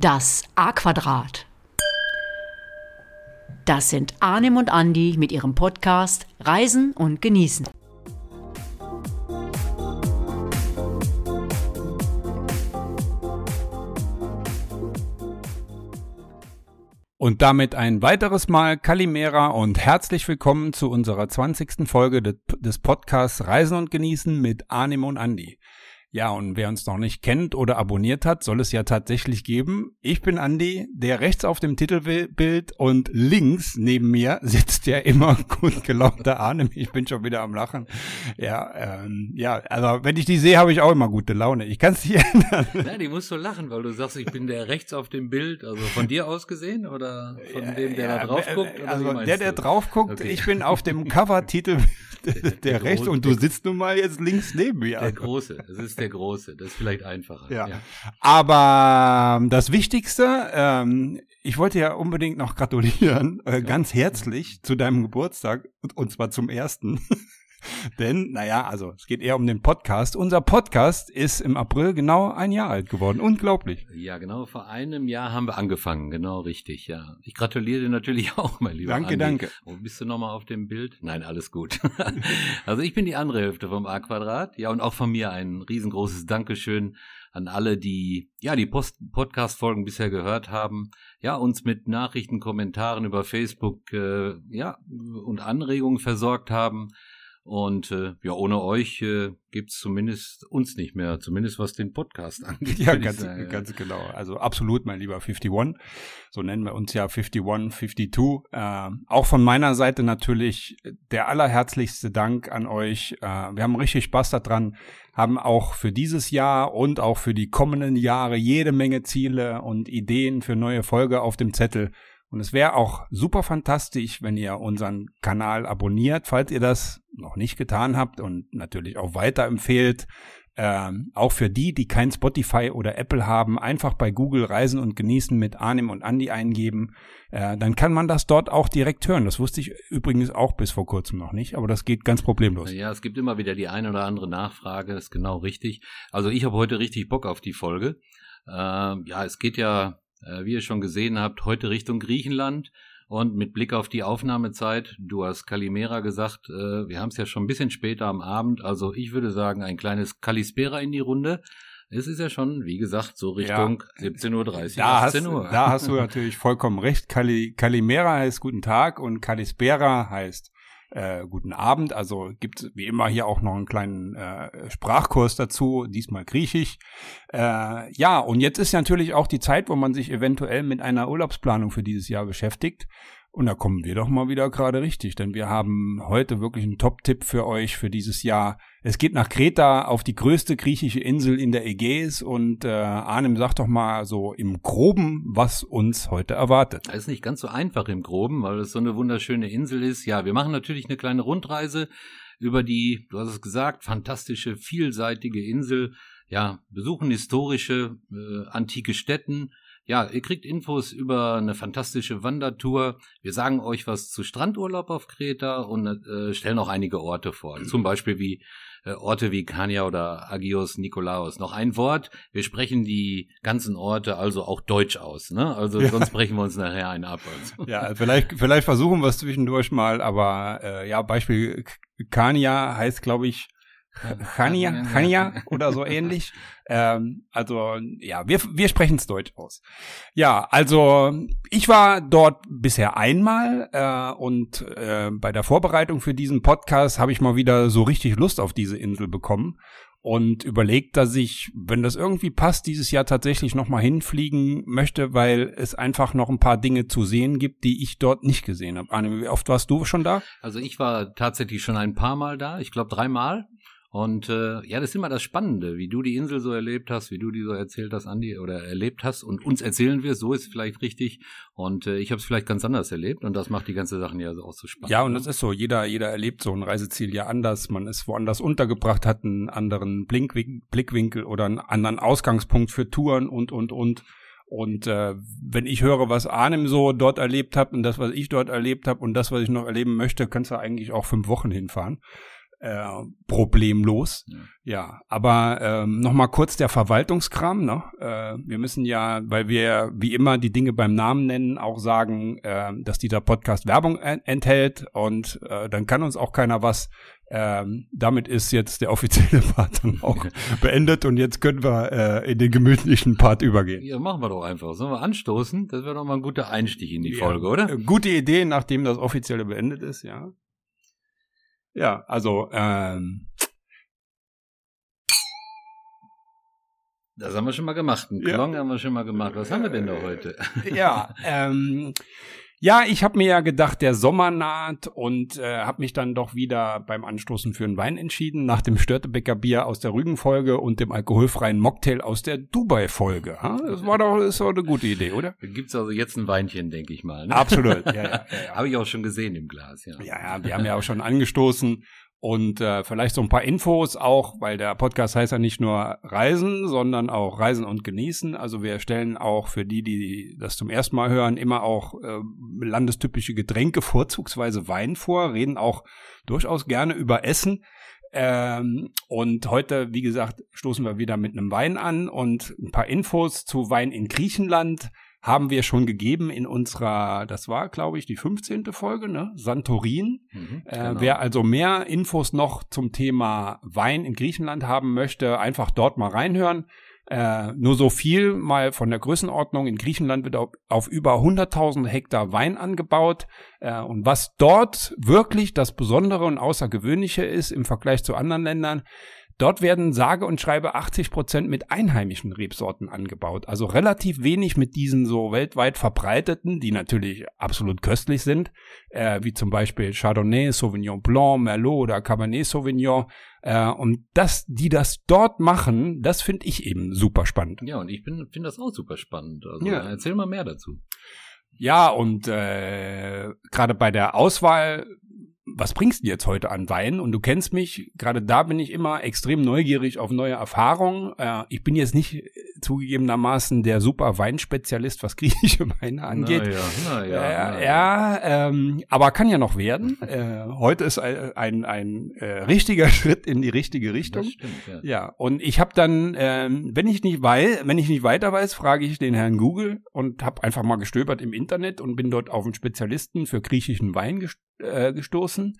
Das A-Quadrat. Das sind Arnim und Andi mit ihrem Podcast Reisen und Genießen. Und damit ein weiteres Mal Kalimera und herzlich willkommen zu unserer 20. Folge des Podcasts Reisen und Genießen mit Arnim und Andi. Ja, und wer uns noch nicht kennt oder abonniert hat, soll es ja tatsächlich geben. Ich bin Andi, der rechts auf dem Titelbild und links neben mir sitzt der immer gut gelaunte Arne. Ich bin schon wieder am Lachen. Ja, ähm, ja, also wenn ich die sehe, habe ich auch immer gute Laune. Ich kann es nicht ändern. Ja, die musst du lachen, weil du sagst, ich bin der rechts auf dem Bild. Also von dir aus gesehen oder von ja, dem, der ja, da drauf guckt? Also der, der du? drauf guckt, okay. ich bin auf dem Cover-Titel der, der, der rechts und du sitzt nun mal jetzt links neben mir. Der große. Das ist der Große. Das ist vielleicht einfacher. Ja. ja. Aber ähm, das Wichtigste, ähm, ich wollte ja unbedingt noch gratulieren, äh, ganz herzlich zu deinem Geburtstag und zwar zum ersten. Denn, naja, also es geht eher um den Podcast. Unser Podcast ist im April genau ein Jahr alt geworden. Unglaublich. Ja, genau, vor einem Jahr haben wir angefangen. Genau, richtig, ja. Ich gratuliere dir natürlich auch, mein lieber Danke, Andi. danke. Oh, bist du nochmal auf dem Bild? Nein, alles gut. also ich bin die andere Hälfte vom A-Quadrat. Ja, und auch von mir ein riesengroßes Dankeschön an alle, die ja die Podcast-Folgen bisher gehört haben, ja uns mit Nachrichten, Kommentaren über Facebook äh, ja und Anregungen versorgt haben. Und äh, ja, ohne euch äh, gibt's zumindest uns nicht mehr, zumindest was den Podcast angeht. Ja, ganz, ganz genau. Also absolut, mein lieber 51. So nennen wir uns ja 51, 52. Äh, auch von meiner Seite natürlich der allerherzlichste Dank an euch. Äh, wir haben richtig Spaß daran, haben auch für dieses Jahr und auch für die kommenden Jahre jede Menge Ziele und Ideen für neue Folge auf dem Zettel. Und es wäre auch super fantastisch, wenn ihr unseren Kanal abonniert, falls ihr das noch nicht getan habt und natürlich auch weiterempfehlt. Ähm, auch für die, die kein Spotify oder Apple haben, einfach bei Google Reisen und Genießen mit Arnim und Andy eingeben. Äh, dann kann man das dort auch direkt hören. Das wusste ich übrigens auch bis vor kurzem noch nicht, aber das geht ganz problemlos. Ja, es gibt immer wieder die eine oder andere Nachfrage, ist genau richtig. Also ich habe heute richtig Bock auf die Folge. Äh, ja, es geht ja wie ihr schon gesehen habt, heute Richtung Griechenland. Und mit Blick auf die Aufnahmezeit, du hast Kalimera gesagt, äh, wir haben es ja schon ein bisschen später am Abend, also ich würde sagen, ein kleines Kalispera in die Runde. Es ist ja schon, wie gesagt, so Richtung ja, 17.30 Uhr, 18 Uhr. da hast du natürlich vollkommen recht. Kali, Kalimera heißt guten Tag und Kalispera heißt äh, guten Abend. Also gibt wie immer hier auch noch einen kleinen äh, Sprachkurs dazu, diesmal Griechisch. Äh, ja, und jetzt ist natürlich auch die Zeit, wo man sich eventuell mit einer Urlaubsplanung für dieses Jahr beschäftigt. Und da kommen wir doch mal wieder gerade richtig, denn wir haben heute wirklich einen Top-Tipp für euch für dieses Jahr. Es geht nach Kreta auf die größte griechische Insel in der Ägäis und äh, Arnim sagt doch mal so im Groben, was uns heute erwartet. Das ist nicht ganz so einfach im Groben, weil es so eine wunderschöne Insel ist. Ja, wir machen natürlich eine kleine Rundreise über die, du hast es gesagt, fantastische, vielseitige Insel. Ja, besuchen historische, äh, antike Städten, ja, ihr kriegt Infos über eine fantastische Wandertour. Wir sagen euch was zu Strandurlaub auf Kreta und äh, stellen auch einige Orte vor. Zum Beispiel wie äh, Orte wie Kania oder Agios Nikolaos. Noch ein Wort. Wir sprechen die ganzen Orte also auch Deutsch aus. Ne? Also ja. sonst brechen wir uns nachher einen ab. Also. Ja, vielleicht, vielleicht versuchen wir es zwischendurch mal, aber äh, ja, Beispiel Kania heißt, glaube ich, Chania, Chania oder so ähnlich. Ähm, also ja, wir, wir sprechen es Deutsch aus. Ja, also ich war dort bisher einmal äh, und äh, bei der Vorbereitung für diesen Podcast habe ich mal wieder so richtig Lust auf diese Insel bekommen und überlegt, dass ich, wenn das irgendwie passt, dieses Jahr tatsächlich nochmal hinfliegen möchte, weil es einfach noch ein paar Dinge zu sehen gibt, die ich dort nicht gesehen habe. Anne, wie oft warst du schon da? Also ich war tatsächlich schon ein paar Mal da, ich glaube dreimal. Und äh, ja, das ist immer das Spannende, wie du die Insel so erlebt hast, wie du die so erzählt hast, Andi, oder erlebt hast und uns erzählen wirst, so ist vielleicht richtig. Und äh, ich habe es vielleicht ganz anders erlebt und das macht die ganze Sache ja auch so spannend. Ja, und ne? das ist so, jeder, jeder erlebt so ein Reiseziel ja anders. Man ist woanders untergebracht, hat einen anderen Blickwinkel oder einen anderen Ausgangspunkt für Touren und, und, und. Und äh, wenn ich höre, was Arnim so dort erlebt hat und das, was ich dort erlebt habe und das, was ich noch erleben möchte, kannst du eigentlich auch fünf Wochen hinfahren. Äh, problemlos. Ja. Ja, aber ähm, noch mal kurz der Verwaltungskram. Ne? Äh, wir müssen ja, weil wir wie immer die Dinge beim Namen nennen, auch sagen, äh, dass dieser Podcast Werbung en enthält und äh, dann kann uns auch keiner was. Ähm, damit ist jetzt der offizielle Part dann auch beendet und jetzt können wir äh, in den gemütlichen Part übergehen. Ja, machen wir doch einfach. Sollen wir anstoßen? Das wäre doch mal ein guter Einstieg in die Ja. Folge, oder? Gute Idee, nachdem das offizielle beendet ist, ja. Ja, also ähm, Das haben wir schon mal gemacht. Einen Ja. Klong haben wir schon mal gemacht. Was haben wir denn da heute? ja, ähm, ja, ich habe mir ja gedacht, der Sommer naht und äh, habe mich dann doch wieder beim Anstoßen für einen Wein entschieden, nach dem Störtebecker Bier aus der Rügen-Folge und dem alkoholfreien Mocktail aus der Dubai-Folge. Das war doch, ist doch eine gute Idee, oder? Gibt's also jetzt ein Weinchen, denke ich mal. Ne? Absolut, ja, ja, ja, ja. Habe ich auch schon gesehen im Glas, ja. Ja, ja, wir haben ja auch schon angestoßen und äh, vielleicht so ein paar Infos auch, weil der Podcast heißt ja nicht nur Reisen, sondern auch Reisen und Genießen. Also wir stellen auch für die, die das zum ersten Mal hören, immer auch äh, landestypische Getränke, vorzugsweise Wein vor, reden auch durchaus gerne über Essen. Ähm, und heute, wie gesagt, stoßen wir wieder mit einem Wein an und ein paar Infos zu Wein in Griechenland haben wir schon gegeben in unserer, das war, glaube ich, die 15. Folge, ne? Santorin. Mhm, Äh, genau. Wer also mehr Infos noch zum Thema Wein in Griechenland haben möchte, einfach dort mal reinhören. Äh, nur so viel mal von der Größenordnung. In Griechenland wird auf, auf über 100.000 Hektar Wein angebaut. Äh, und was dort wirklich das Besondere und Außergewöhnliche ist im Vergleich zu anderen Ländern, Dort werden sage und schreibe 80 Prozent mit einheimischen Rebsorten angebaut. Also relativ wenig mit diesen so weltweit verbreiteten, die natürlich absolut köstlich sind, äh, wie zum Beispiel Chardonnay, Sauvignon Blanc, Merlot oder Cabernet Sauvignon. Äh, und dass die das dort machen, das finde ich eben super spannend. Ja, und ich finde das auch super spannend. Also Ja. erzähl mal mehr dazu. Ja, und äh, gerade bei der Auswahl, was bringst du jetzt heute an Wein? Und du kennst mich, gerade da bin ich immer extrem neugierig auf neue Erfahrungen. Äh, ich bin jetzt nicht äh, zugegebenermaßen der super Weinspezialist, was griechische Weine angeht. Naja, naja. Ja, naja. ja ähm, aber kann ja noch werden. äh, heute ist ein, ein, ein äh, richtiger Schritt in die richtige Richtung. Stimmt, ja. Ja, und ich habe dann, ähm, wenn ich nicht weiß, wenn ich nicht weiter weiß, frage ich den Herrn Google und habe einfach mal gestöbert im Internet und bin dort auf einen Spezialisten für griechischen Wein gest äh, gestoßen,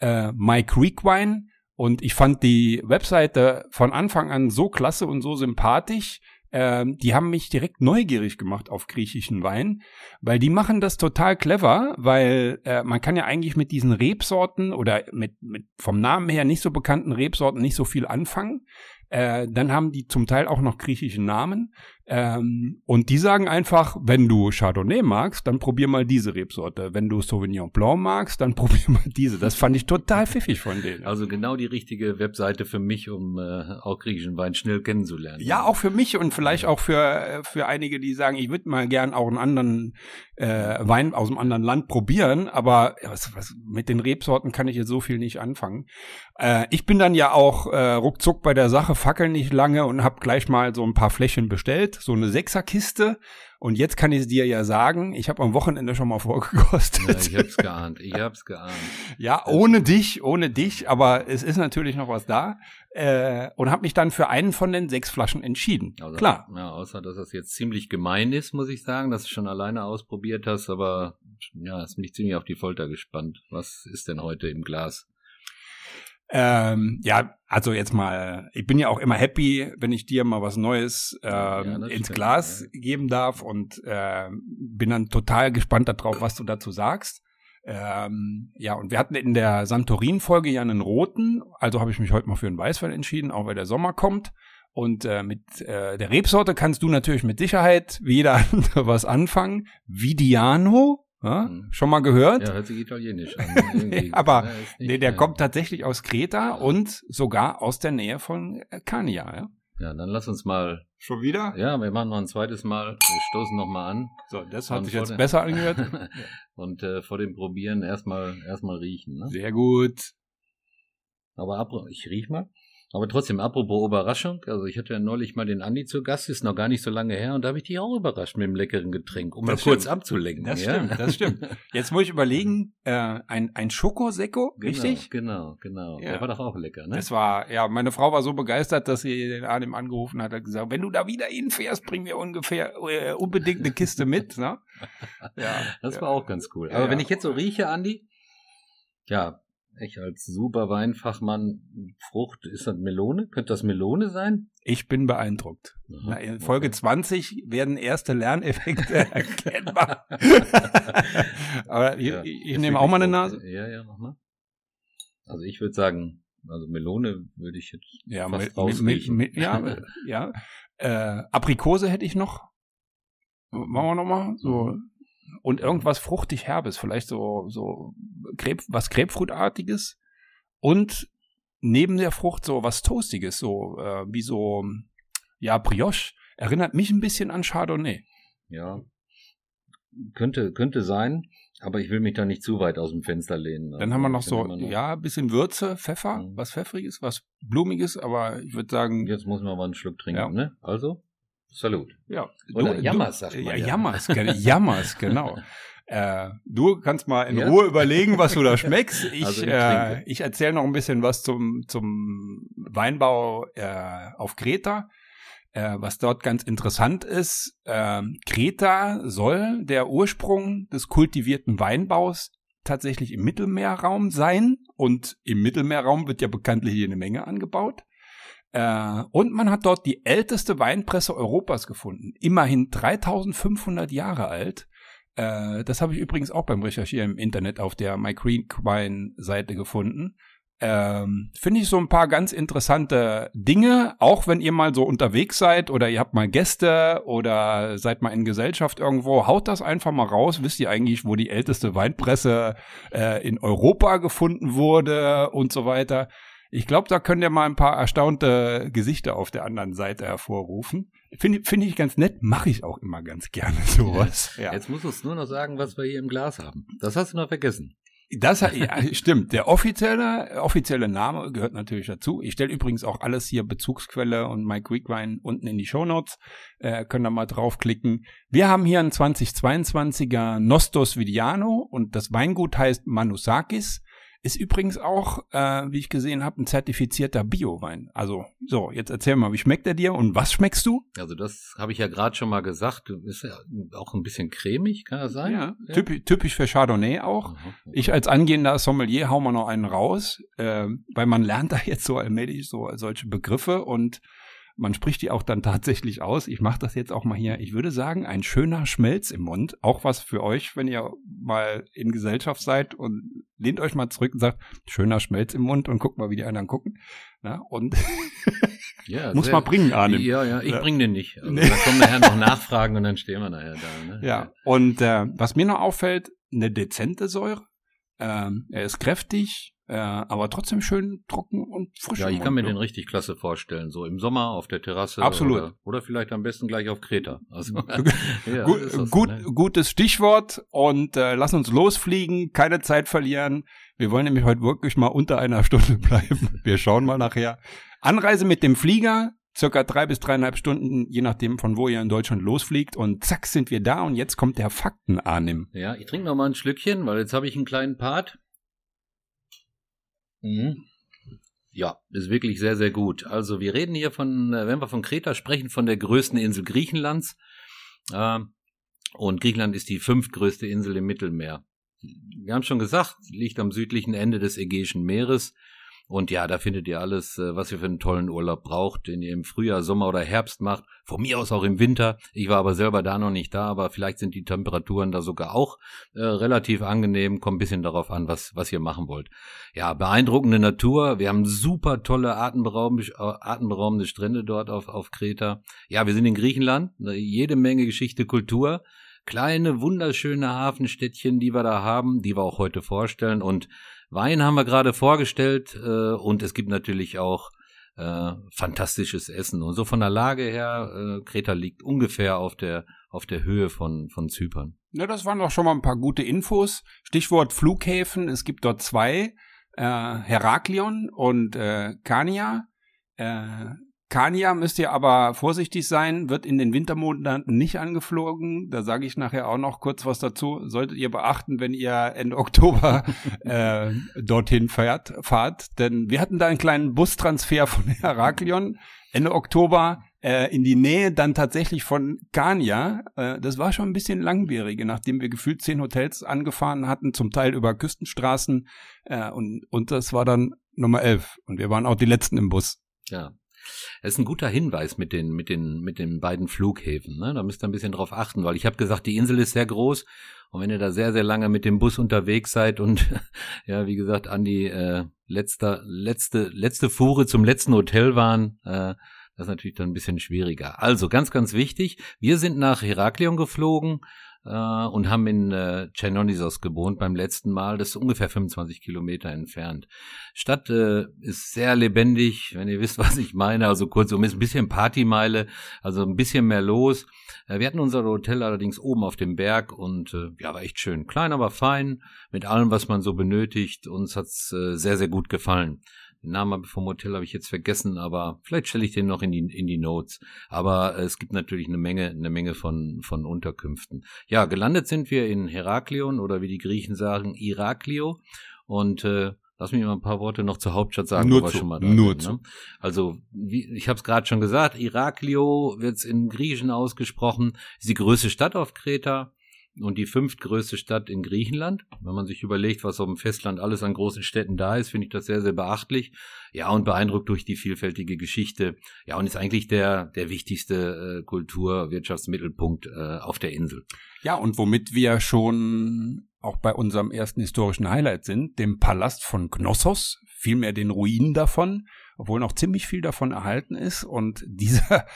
äh, My Creek Wine. Und ich fand die Webseite von Anfang an so klasse und so sympathisch. Ähm, die haben mich direkt neugierig gemacht auf griechischen Wein, weil die machen das total clever, weil äh, man kann ja eigentlich mit diesen Rebsorten oder mit, mit vom Namen her nicht so bekannten Rebsorten nicht so viel anfangen. Äh, dann haben die zum Teil auch noch griechische Namen. Ähm, und die sagen einfach, wenn du Chardonnay magst, dann probier mal diese Rebsorte. Wenn du Sauvignon Blanc magst, dann probier mal diese. Das fand ich total pfiffig von denen. Also genau die richtige Webseite für mich, um äh, auch griechischen Wein schnell kennenzulernen. Ja, auch für mich und vielleicht auch für, äh, für einige, die sagen, ich würde mal gern auch einen anderen äh, Wein aus einem anderen Land probieren, aber was, was, mit den Rebsorten kann ich jetzt so viel nicht anfangen. Äh, ich bin dann ja auch äh, ruckzuck bei der Sache, fackel nicht lange und habe gleich mal so ein paar Fläschchen bestellt, so eine Sechserkiste. Und jetzt kann ich es dir ja sagen, ich habe am Wochenende schon mal Ja, vorgekostet. ich hab's geahnt. Ich hab's geahnt. Ja, ohne dich, ohne dich, aber es ist natürlich noch was da. Äh, und habe mich dann für einen von den sechs Flaschen entschieden. Also, Klar. Ja, außer dass das jetzt ziemlich gemein ist, muss ich sagen, dass du schon alleine ausprobiert hast, aber ja, ist mich ziemlich auf die Folter gespannt. Was ist denn heute im Glas? Ähm, ja, also jetzt mal, ich bin ja auch immer happy, wenn ich dir mal was Neues ähm, Ja, ins stimmt, Glas ja. geben darf und ähm, bin dann total gespannt darauf, was du dazu sagst. Ähm, ja, und wir hatten in der Santorin-Folge ja einen roten, also habe ich mich heute mal für einen Weißwein entschieden, auch weil der Sommer kommt. Und äh, mit äh, der Rebsorte kannst du natürlich mit Sicherheit wie jeder andere was anfangen. Vidiano, ja? Mhm. schon mal gehört? Ja, hört sich italienisch an. Aber Nee, der ja. kommt tatsächlich aus Kreta und sogar aus der Nähe von äh, Kania, ja? Ja, dann lass uns mal. Schon wieder? Ja, wir machen noch ein zweites Mal. Wir stoßen noch mal an. So, das Und hat sich jetzt besser angehört. Und äh, vor dem Probieren erstmal erstmal riechen. Ne? Sehr gut. Aber ab, ich riech mal. Aber trotzdem, apropos Überraschung, also ich hatte ja neulich mal den Andi zu Gast, ist noch gar nicht so lange her, und da habe ich dich auch überrascht mit dem leckeren Getränk, um Das mal kurz stimmt. abzulenken. Das ja? stimmt, das stimmt. Jetzt muss ich überlegen, äh, ein, ein Schokosekko, Genau, richtig? Genau, genau. Ja. Der war doch auch lecker, ne? Es war, ja, meine Frau war so begeistert, dass sie den Arnim angerufen hat, hat gesagt, wenn du da wieder hinfährst, bring mir ungefähr äh, unbedingt eine Kiste mit. Ne? Ja, Das ja. war auch ganz cool. Aber wenn ich jetzt so rieche, Andi, ja, ich als super Weinfachmann, Frucht, ist das Melone? Könnte das Melone sein? Ich bin beeindruckt. Aha, Na, in Folge okay. 20 werden erste Lerneffekte erkennbar. Aber ich, Ja, ich, nehme auch mal eine Nase. Frucht. Ja, ja, mach mal. Also ich würde sagen, also Melone würde ich jetzt Ja, fast rausriechen. ja, äh, ja. Äh, Aprikose hätte ich noch. Machen wir noch mal so und irgendwas fruchtig herbes, vielleicht so so Grap, was Grapefruitartiges und neben der Frucht so was toastiges, so äh, wie so ja Brioche. Erinnert mich ein bisschen an Chardonnay. Ja. Könnte, könnte sein, aber ich will mich da nicht zu weit aus dem Fenster lehnen. Dann Also haben wir noch so noch- ja ein bisschen Würze, Pfeffer, Mhm. was pfeffriges, was blumiges, aber ich würde sagen Jetzt muss man mal einen Schluck trinken, Ja. ne? Also, Salut. Ja. Oder Jammers, sagt man ja. ja. Jammers, Jammers, genau. Äh, du kannst mal in Ja? Ruhe überlegen, was du da schmeckst. Ich, Also ich äh, ich erzähle noch ein bisschen was zum, zum Weinbau äh, auf Kreta. Äh, was dort ganz interessant ist, ähm, Kreta soll der Ursprung des kultivierten Weinbaus tatsächlich im Mittelmeerraum sein. Und im Mittelmeerraum wird ja bekanntlich hier eine Menge angebaut. Äh, und man hat dort die älteste Weinpresse Europas gefunden. Immerhin 3500 Jahre alt. Äh, das habe ich übrigens auch beim Recherchieren im Internet auf der My Creek Wine Seite gefunden. Ähm, Finde ich so ein paar ganz interessante Dinge, auch wenn ihr mal so unterwegs seid oder ihr habt mal Gäste oder seid mal in Gesellschaft irgendwo, haut das einfach mal raus. Wisst ihr eigentlich, wo die älteste Weinpresse äh, in Europa gefunden wurde und so weiter. Ich glaube, da könnt ihr mal ein paar erstaunte Gesichter auf der anderen Seite hervorrufen. Finde finde ich ganz nett, mache ich auch immer ganz gerne sowas. Ja. Jetzt musst du uns nur noch sagen, was wir hier im Glas haben. Das hast du noch vergessen. Das ja, stimmt. Der offizielle, offizielle Name gehört natürlich dazu. Ich stelle übrigens auch alles hier Bezugsquelle und My Greek Wine unten in die Shownotes. Äh, können da mal draufklicken. Wir haben hier einen 2022er Nostos Vidiano und das Weingut heißt Manusakis. Ist übrigens auch, äh, wie ich gesehen habe, ein zertifizierter Bio-Wein. Also, so, jetzt erzähl mal, wie schmeckt er dir und was schmeckst du? Also das habe ich ja gerade schon mal gesagt. Ist ja auch ein bisschen cremig, kann das sein? Typisch, typisch für Chardonnay auch. Aha. Ich als angehender Sommelier hau mal noch einen raus, äh, weil man lernt da jetzt so allmählich so solche Begriffe und man spricht die auch dann tatsächlich aus. Ich mache das jetzt auch mal hier. Ich würde sagen, ein schöner Schmelz im Mund. Auch was für euch, wenn ihr mal in Gesellschaft seid und lehnt euch mal zurück und sagt, schöner Schmelz im Mund und guckt mal, wie die anderen gucken. Na, und Ja, muss sehr- man bringen, Arne. Ja, ja, ich Ja. bring den nicht. Also, Nee. Dann kommen nachher noch Nachfragen und dann stehen wir nachher da. Ne? Ja, und äh, was mir noch auffällt, eine dezente Säure. Ähm, er ist kräftig, äh, aber trotzdem schön trocken und frisch. Ja, ich kann mir Mund, den richtig klasse vorstellen. So im Sommer auf der Terrasse. Absolut. Oder, oder vielleicht am besten gleich auf Kreta. Also, ja, Gut, ist das gut, ne? gutes Stichwort und äh, lass uns losfliegen, keine Zeit verlieren. Wir wollen nämlich heute wirklich mal unter einer Stunde bleiben. Wir schauen mal nachher. Anreise mit dem Flieger, circa drei bis dreieinhalb Stunden, je nachdem von wo ihr in Deutschland losfliegt und zack sind wir da und jetzt kommt der Fakten-Arnim. Ja, ich trinke noch mal ein Schlückchen, weil jetzt habe ich einen kleinen Part. Mhm. Ja, ist wirklich sehr, sehr gut. Also wir reden hier von, äh, wenn wir von Kreta sprechen, von der größten Insel Griechenlands. Ähm, Und Griechenland ist die fünftgrößte Insel im Mittelmeer. Wir haben schon gesagt, liegt am südlichen Ende des Ägäischen Meeres. Und ja, da findet ihr alles, äh, was ihr für einen tollen Urlaub braucht, den ihr im Frühjahr, Sommer oder Herbst macht. Von mir aus auch im Winter. Ich war aber selber da noch nicht da, aber vielleicht sind die Temperaturen da sogar auch äh, relativ angenehm. Kommt ein bisschen darauf an, was, was ihr machen wollt. Ja, beeindruckende Natur. Wir haben super tolle atemberaubende, äh, atemberaubende Strände dort auf, auf Kreta. Ja, wir sind in Griechenland. Jede Menge Geschichte, Kultur. Kleine, wunderschöne Hafenstädtchen, die wir da haben, die wir auch heute vorstellen. Und Wein haben wir gerade vorgestellt. Äh, und es gibt natürlich auch äh, fantastisches Essen. Und so von der Lage her, äh, Kreta liegt ungefähr auf der, auf der Höhe von, von Zypern. Ja, das waren doch schon mal ein paar gute Infos. Stichwort Flughäfen. Es gibt dort zwei, äh, Heraklion und äh, Kania. Äh, Kania müsst ihr aber vorsichtig sein, wird in den Wintermonaten nicht angeflogen. Da sage ich nachher auch noch kurz was dazu. Solltet ihr beachten, wenn ihr Ende Oktober äh, dorthin fährt, fahrt. Denn wir hatten da einen kleinen Bustransfer von Heraklion Ende Oktober äh, in die Nähe dann tatsächlich von Kania. Äh, das war schon ein bisschen langwierig, nachdem wir gefühlt zehn Hotels angefahren hatten, zum Teil über Küstenstraßen. Äh, und, und das war dann Nummer elf. Und wir waren auch die Letzten im Bus. Ja, es ist ein guter Hinweis mit den, mit den, mit den beiden Flughäfen. Ne? Da müsst ihr ein bisschen drauf achten, weil ich habe gesagt, die Insel ist sehr groß und wenn ihr da sehr, sehr lange mit dem Bus unterwegs seid und ja, wie gesagt, an die äh, letzte, letzte, letzte Fuhre zum letzten Hotel waren, äh, das ist natürlich dann ein bisschen schwieriger. Also ganz, ganz wichtig, wir sind nach Heraklion geflogen, äh, und haben in äh, Chernonisos gewohnt beim letzten Mal. Das ist ungefähr 25 Kilometer entfernt. Stadt äh, ist sehr lebendig, wenn ihr wisst, was ich meine. Also kurzum ist ein bisschen Partymeile, also ein bisschen mehr los. Äh, wir hatten unser Hotel allerdings oben auf dem Berg und äh, ja, war echt schön. Klein, aber fein, mit allem, was man so benötigt. Uns hat's äh, sehr, sehr gut gefallen. Den Namen vom Hotel habe ich jetzt vergessen, aber vielleicht stelle ich den noch in die, in die Notes. Aber äh, es gibt natürlich eine Menge, eine Menge von, von Unterkünften. Ja, gelandet sind wir in Heraklion oder wie die Griechen sagen, Iraklio. Und äh, Lass mich mal ein paar Worte noch zur Hauptstadt sagen, nur zu, schon mal da nur sind, ne? Also, wie, ich habe es gerade schon gesagt, Iraklio wird es in Griechen ausgesprochen, ist die größte Stadt auf Kreta und die fünftgrößte Stadt in Griechenland. Wenn man sich überlegt, was auf dem Festland alles an großen Städten da ist, finde ich das sehr, sehr beachtlich. Ja, und beeindruckt durch die vielfältige Geschichte. Ja, und ist eigentlich der, der wichtigste äh, Kultur-, Wirtschaftsmittelpunkt äh, auf der Insel. Ja, und womit wir schon auch bei unserem ersten historischen Highlight sind, dem Palast von Knossos, vielmehr den Ruinen davon, obwohl noch ziemlich viel davon erhalten ist. Und dieser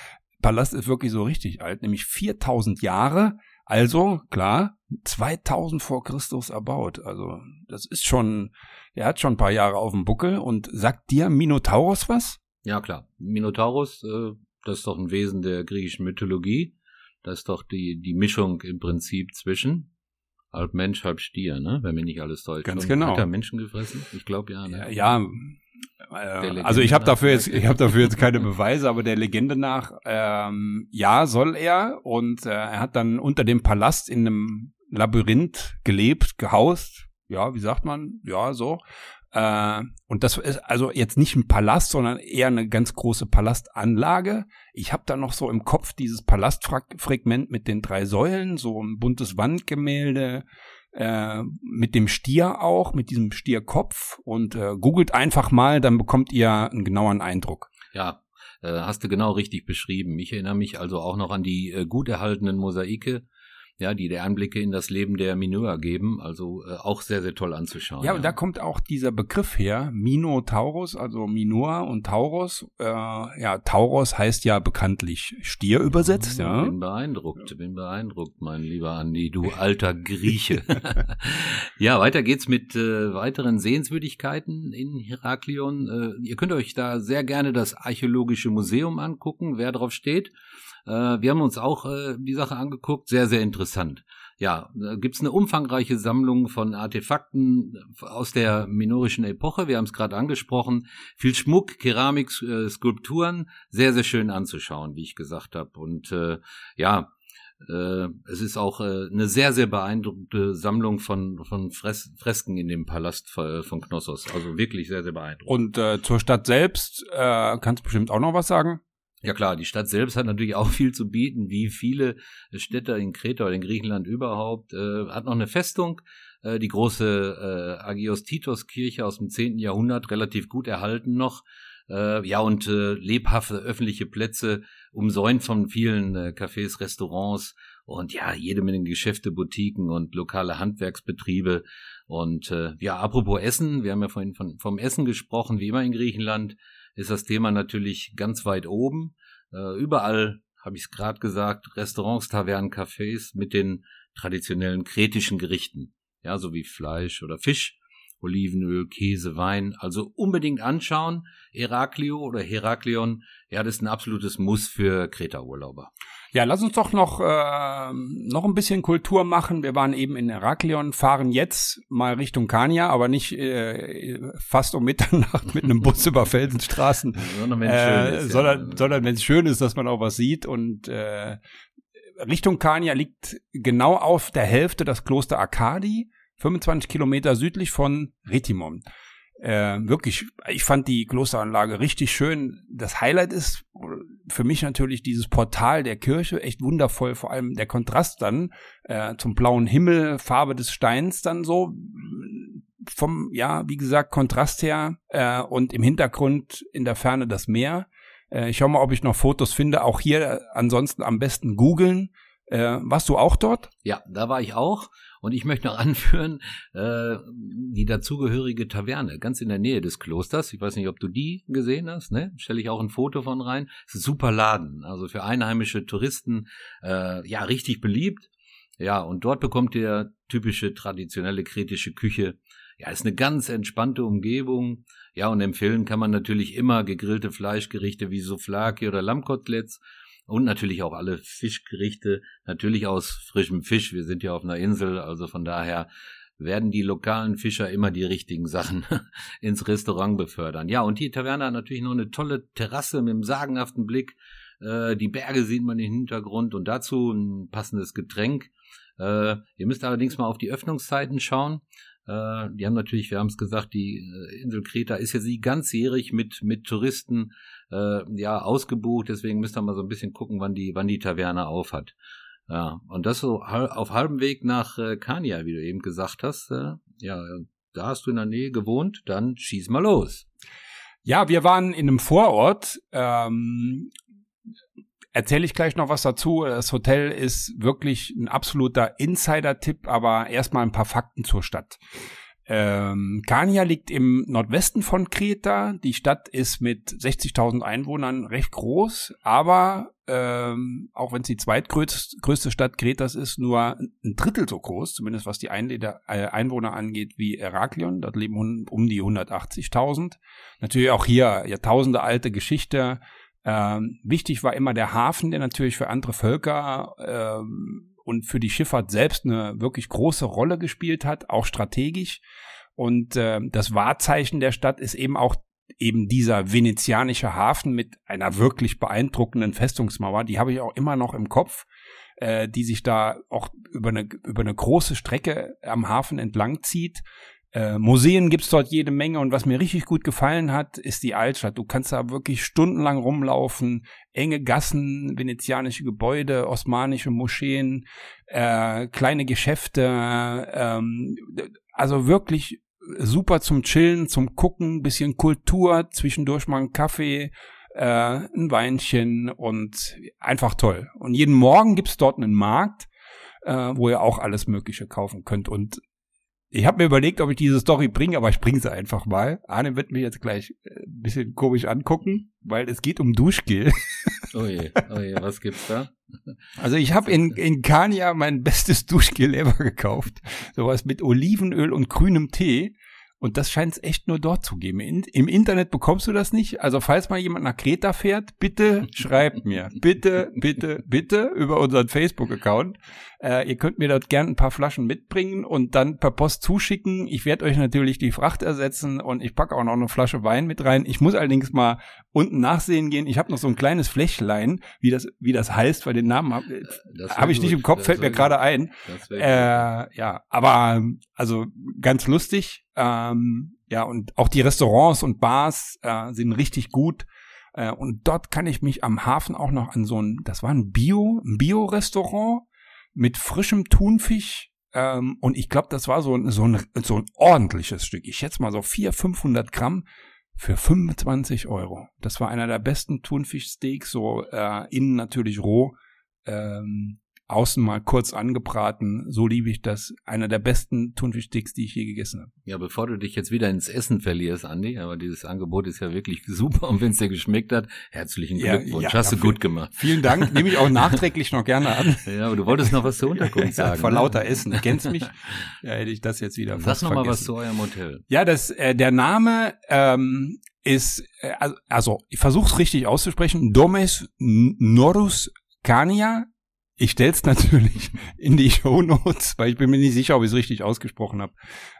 Palast ist wirklich so richtig alt, nämlich 4000 Jahre also, klar, 2000 vor Christus erbaut. Also, das ist schon, er hat schon ein paar Jahre auf dem Buckel und sagt dir Minotaurus was? Ja, klar. Minotaurus, äh, das ist doch ein Wesen der griechischen Mythologie. Das ist doch die, die Mischung im Prinzip zwischen halb Mensch, halb Stier, ne? Wenn mir nicht alles täuscht. Ganz genau. Hat er Menschen gefressen? Ich glaube ja, ne? Ja, ja äh, also ich habe dafür jetzt, ich habe dafür jetzt keine Beweise, aber der Legende nach, ähm, ja, soll er und äh, er hat dann unter dem Palast in einem Labyrinth gelebt, gehaust, ja, wie sagt man, ja, so. Äh, und das ist also jetzt nicht ein Palast, sondern eher eine ganz große Palastanlage. Ich habe da noch so im Kopf dieses Palastfragment mit den drei Säulen, so ein buntes Wandgemälde, äh, mit dem Stier auch, mit diesem Stierkopf und äh, googelt einfach mal, dann bekommt ihr einen genauen Eindruck. Ja, äh, hast du genau richtig beschrieben. Ich erinnere mich also auch noch an die äh, gut erhaltenen Mosaike ja, die der Einblicke in das Leben der Mineur geben, also äh, auch sehr, sehr toll anzuschauen. Ja, und da kommt auch dieser Begriff her, Minotaurus, also Minor und Taurus. Äh, ja, Taurus heißt ja bekanntlich Stier übersetzt, ja. Bin beeindruckt, bin beeindruckt, mein lieber Andi, du alter Grieche. ja, weiter geht's mit äh, weiteren Sehenswürdigkeiten in Heraklion. Äh, ihr könnt euch da sehr gerne das Archäologische Museum angucken, wer drauf steht. Äh, wir haben uns auch äh, die Sache angeguckt, sehr, sehr interessant. Ja, da gibt's eine umfangreiche Sammlung von Artefakten aus der minorischen Epoche. Wir haben es gerade angesprochen. Viel Schmuck, Keramik, äh, Skulpturen, sehr, sehr schön anzuschauen, wie ich gesagt habe. Und äh, ja, äh, es ist auch äh, eine sehr, sehr beeindruckende Sammlung von, von Fres Fresken in dem Palast von Knossos. Also wirklich sehr, sehr beeindruckend. Und äh, zur Stadt selbst äh, kannst du bestimmt auch noch was sagen? Ja klar, die Stadt selbst hat natürlich auch viel zu bieten, wie viele Städte in Kreta oder in Griechenland überhaupt. Äh, hat noch eine Festung, äh, die große äh, Agios Titos Kirche aus dem 10. Jahrhundert, relativ gut erhalten noch. Äh, ja, und äh, lebhafte öffentliche Plätze, umsäumt von vielen äh, Cafés, Restaurants und ja, jede Menge Geschäfte, Boutiquen und lokale Handwerksbetriebe. Und äh, ja, apropos Essen, wir haben ja vorhin von, vom Essen gesprochen, wie immer in Griechenland ist das Thema natürlich ganz weit oben. Äh, überall, habe ich es gerade gesagt, Restaurants, Tavernen, Cafés mit den traditionellen kretischen Gerichten. Ja, so wie Fleisch oder Fisch. Olivenöl, Käse, Wein. Also unbedingt anschauen. Heraklio oder Heraklion, ja, das ist ein absolutes Muss für Kreta-Urlauber. Ja, lass uns doch noch, äh, noch ein bisschen Kultur machen. Wir waren eben in Heraklion, fahren jetzt mal Richtung Kania, aber nicht äh, fast um Mitternacht mit einem Bus über Felsenstraßen, sondern wenn es äh, schön ist. Sondern, ja. sondern wenn es schön ist, dass man auch was sieht. Und äh, Richtung Kania liegt genau auf der Hälfte das Kloster Arkadi, 25 Kilometer südlich von Retimon. Äh, wirklich, ich fand die Klosteranlage richtig schön. Das Highlight ist für mich natürlich dieses Portal der Kirche, echt wundervoll, vor allem der Kontrast dann äh, zum blauen Himmel, Farbe des Steins dann so, vom, ja, wie gesagt, Kontrast her äh, und im Hintergrund in der Ferne das Meer. Äh, ich schau mal, ob ich noch Fotos finde. Auch hier äh, ansonsten am besten googeln. Äh, warst du auch dort? Ja, da war ich auch. Und ich möchte noch anführen, äh, die dazugehörige Taverne, ganz in der Nähe des Klosters. Ich weiß nicht, ob du die gesehen hast, ne? Stelle ich auch ein Foto von rein. Super Laden. Also für einheimische Touristen, äh, ja, richtig beliebt. Ja, und dort bekommt ihr typische traditionelle kretische Küche. Ja, ist eine ganz entspannte Umgebung. Ja, und empfehlen kann man natürlich immer gegrillte Fleischgerichte wie Souflaki oder Lammkoteletts und natürlich auch alle Fischgerichte, natürlich aus frischem Fisch. Wir sind ja auf einer Insel, also von daher werden die lokalen Fischer immer die richtigen Sachen ins Restaurant befördern. Ja, und die Taverne hat natürlich noch eine tolle Terrasse mit einem sagenhaften Blick. Äh, die Berge sieht man im Hintergrund und dazu ein passendes Getränk. Äh, ihr müsst allerdings mal auf die Öffnungszeiten schauen. Äh, die haben natürlich, wir haben es gesagt, die äh, Insel Kreta ist ja sie ganzjährig mit, mit Touristen äh, ja ausgebucht, deswegen müsst ihr mal so ein bisschen gucken, wann die, wann die Taverne auf hat. Ja, und das so auf halbem Weg nach äh, Kania, wie du eben gesagt hast. Äh, ja, da hast du in der Nähe gewohnt, dann schieß mal los. Ja, wir waren in einem Vorort. Ähm, erzähle ich gleich noch was dazu. Das Hotel ist wirklich ein absoluter Insider-Tipp, aber erstmal ein paar Fakten zur Stadt. Ähm, Kania liegt im Nordwesten von Kreta. Die Stadt ist mit 60.000 Einwohnern recht groß, aber ähm, auch wenn es die zweitgrößte Stadt Kretas ist, nur ein Drittel so groß, zumindest was die Einleder, äh, Einwohner angeht, wie Heraklion. Dort leben um, die 180.000. Natürlich auch hier Jahrtausende alte Geschichte. Ähm, wichtig war immer der Hafen, der natürlich für andere Völker ähm, und für die Schifffahrt selbst eine wirklich große Rolle gespielt hat, auch strategisch. Und äh, das Wahrzeichen der Stadt ist eben auch eben dieser venezianische Hafen mit einer wirklich beeindruckenden Festungsmauer. Die habe ich auch immer noch im Kopf, äh, die sich da auch über eine, über eine große Strecke am Hafen entlang zieht. Äh, Museen gibt's dort jede Menge und was mir richtig gut gefallen hat, ist die Altstadt. Du kannst da wirklich stundenlang rumlaufen, enge Gassen, venezianische Gebäude, osmanische Moscheen, äh, kleine Geschäfte, ähm, also wirklich super zum Chillen, zum Gucken, bisschen Kultur, zwischendurch mal einen Kaffee, äh, ein Weinchen und einfach toll. Und jeden Morgen gibt's dort einen Markt, äh, wo ihr auch alles Mögliche kaufen könnt. Und ich habe mir überlegt, ob ich diese Story bringe, aber ich bringe sie einfach mal. Arne wird mich jetzt gleich äh, ein bisschen komisch angucken, weil es geht um Duschgel. Oh je, oh je, was gibt's da? Also ich habe in, in Kania mein bestes Duschgel ever gekauft. Sowas mit Olivenöl und grünem Tee. Und das scheint es echt nur dort zu geben. In, Im Internet bekommst du das nicht. Also falls mal jemand nach Kreta fährt, bitte schreibt mir. Bitte, bitte, bitte über unseren Facebook-Account. Äh, ihr könnt mir dort gern ein paar Flaschen mitbringen und dann per Post zuschicken. Ich werde euch natürlich die Fracht ersetzen und ich packe auch noch eine Flasche Wein mit rein. Ich muss allerdings mal unten nachsehen gehen. Ich habe noch so ein kleines Fläschlein, wie das, wie das heißt, weil den Namen habe äh, hab ich nicht im Kopf, das fällt mir gerade ein. Äh, ja, aber also ganz lustig. Ähm, ja, und auch die Restaurants und Bars äh, sind richtig gut. Äh, und dort kann ich mich am Hafen auch noch an so ein, das war ein Bio, ein Bio-Restaurant mit frischem Thunfisch. Ähm, und ich glaube, das war so, so, ein, so ein ordentliches Stück. Ich schätze mal so 400, 500 Gramm für 25 Euro. Das war einer der besten Thunfischsteaks, so äh, innen natürlich roh. Ähm, außen mal kurz angebraten. So liebe ich das. Einer der besten Thunfischsticks, die ich je gegessen habe. Ja, bevor du dich jetzt wieder ins Essen verlierst, Andi, aber dieses Angebot ist ja wirklich super und wenn es dir geschmeckt hat, herzlichen Glückwunsch. Ja, ja, Hast du gut gemacht. Vielen Dank. Nehme ich auch nachträglich noch gerne an. Ja, aber du wolltest noch was zur Unterkunft sagen. Ja, vor ne? lauter Essen. Du kennst mich? Ja, hätte ich das jetzt wieder Sag noch mal was zu eurem Hotel. Ja, das, äh, der Name ähm, ist, äh, also ich versuche es richtig auszusprechen, Domes Norus Cania ich stell's natürlich in die Show Notes, weil ich bin mir nicht sicher, ob ich es richtig ausgesprochen habe.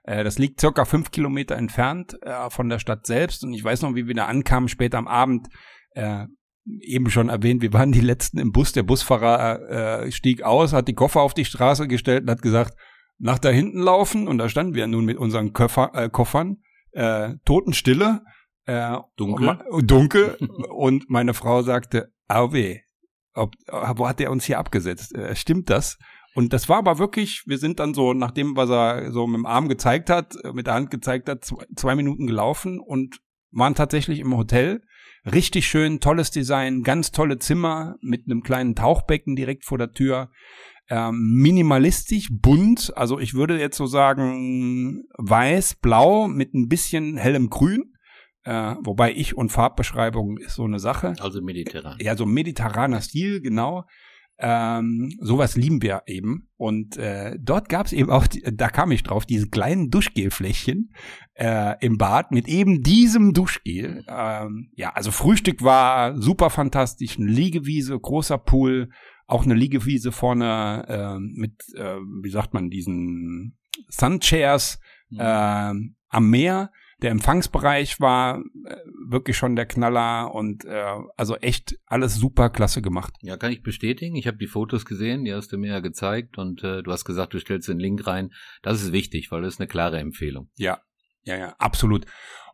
Äh, das liegt circa fünf Kilometer entfernt äh, von der Stadt selbst und ich weiß noch, wie wir da ankamen, später am Abend. Äh, eben schon erwähnt, wir waren die letzten im Bus. Der Busfahrer äh, stieg aus, hat die Koffer auf die Straße gestellt und hat gesagt, nach da hinten laufen. Und da standen wir nun mit unseren Köffer, äh, Koffern, äh, Totenstille, äh, dunkel, und, dunkel. und meine Frau sagte, weh, ob, wo hat er uns hier abgesetzt? Äh, stimmt das? Und das war aber wirklich, wir sind dann so, nachdem, was er so mit dem Arm gezeigt hat, äh, mit der Hand gezeigt hat, zwei, zwei Minuten gelaufen und waren tatsächlich im Hotel. Richtig schön, tolles Design, ganz tolle Zimmer mit einem kleinen Tauchbecken direkt vor der Tür. Ähm, minimalistisch, bunt, also ich würde jetzt so sagen weiß, blau mit ein bisschen hellem Grün. Äh, wobei ich und Farbbeschreibung ist so eine Sache. Also mediterran. Ja, so mediterraner Stil, genau. Ähm, sowas lieben wir eben. Und äh, dort gab es eben auch, da kam ich drauf, diese kleinen Duschgelfläschchen äh, im Bad mit eben diesem Duschgel. Ähm, ja, also Frühstück war super fantastisch, eine Liegewiese, großer Pool, auch eine Liegewiese vorne äh, mit, äh, wie sagt man, diesen Sunchairs mhm. äh, am Meer der Empfangsbereich war äh, wirklich schon der Knaller und äh, also echt alles super klasse gemacht. Ja, kann ich bestätigen. Ich habe die Fotos gesehen, die hast du mir ja gezeigt und äh, du hast gesagt, du stellst den Link rein. Das ist wichtig, weil das ist eine klare Empfehlung. Ja, ja, ja, absolut.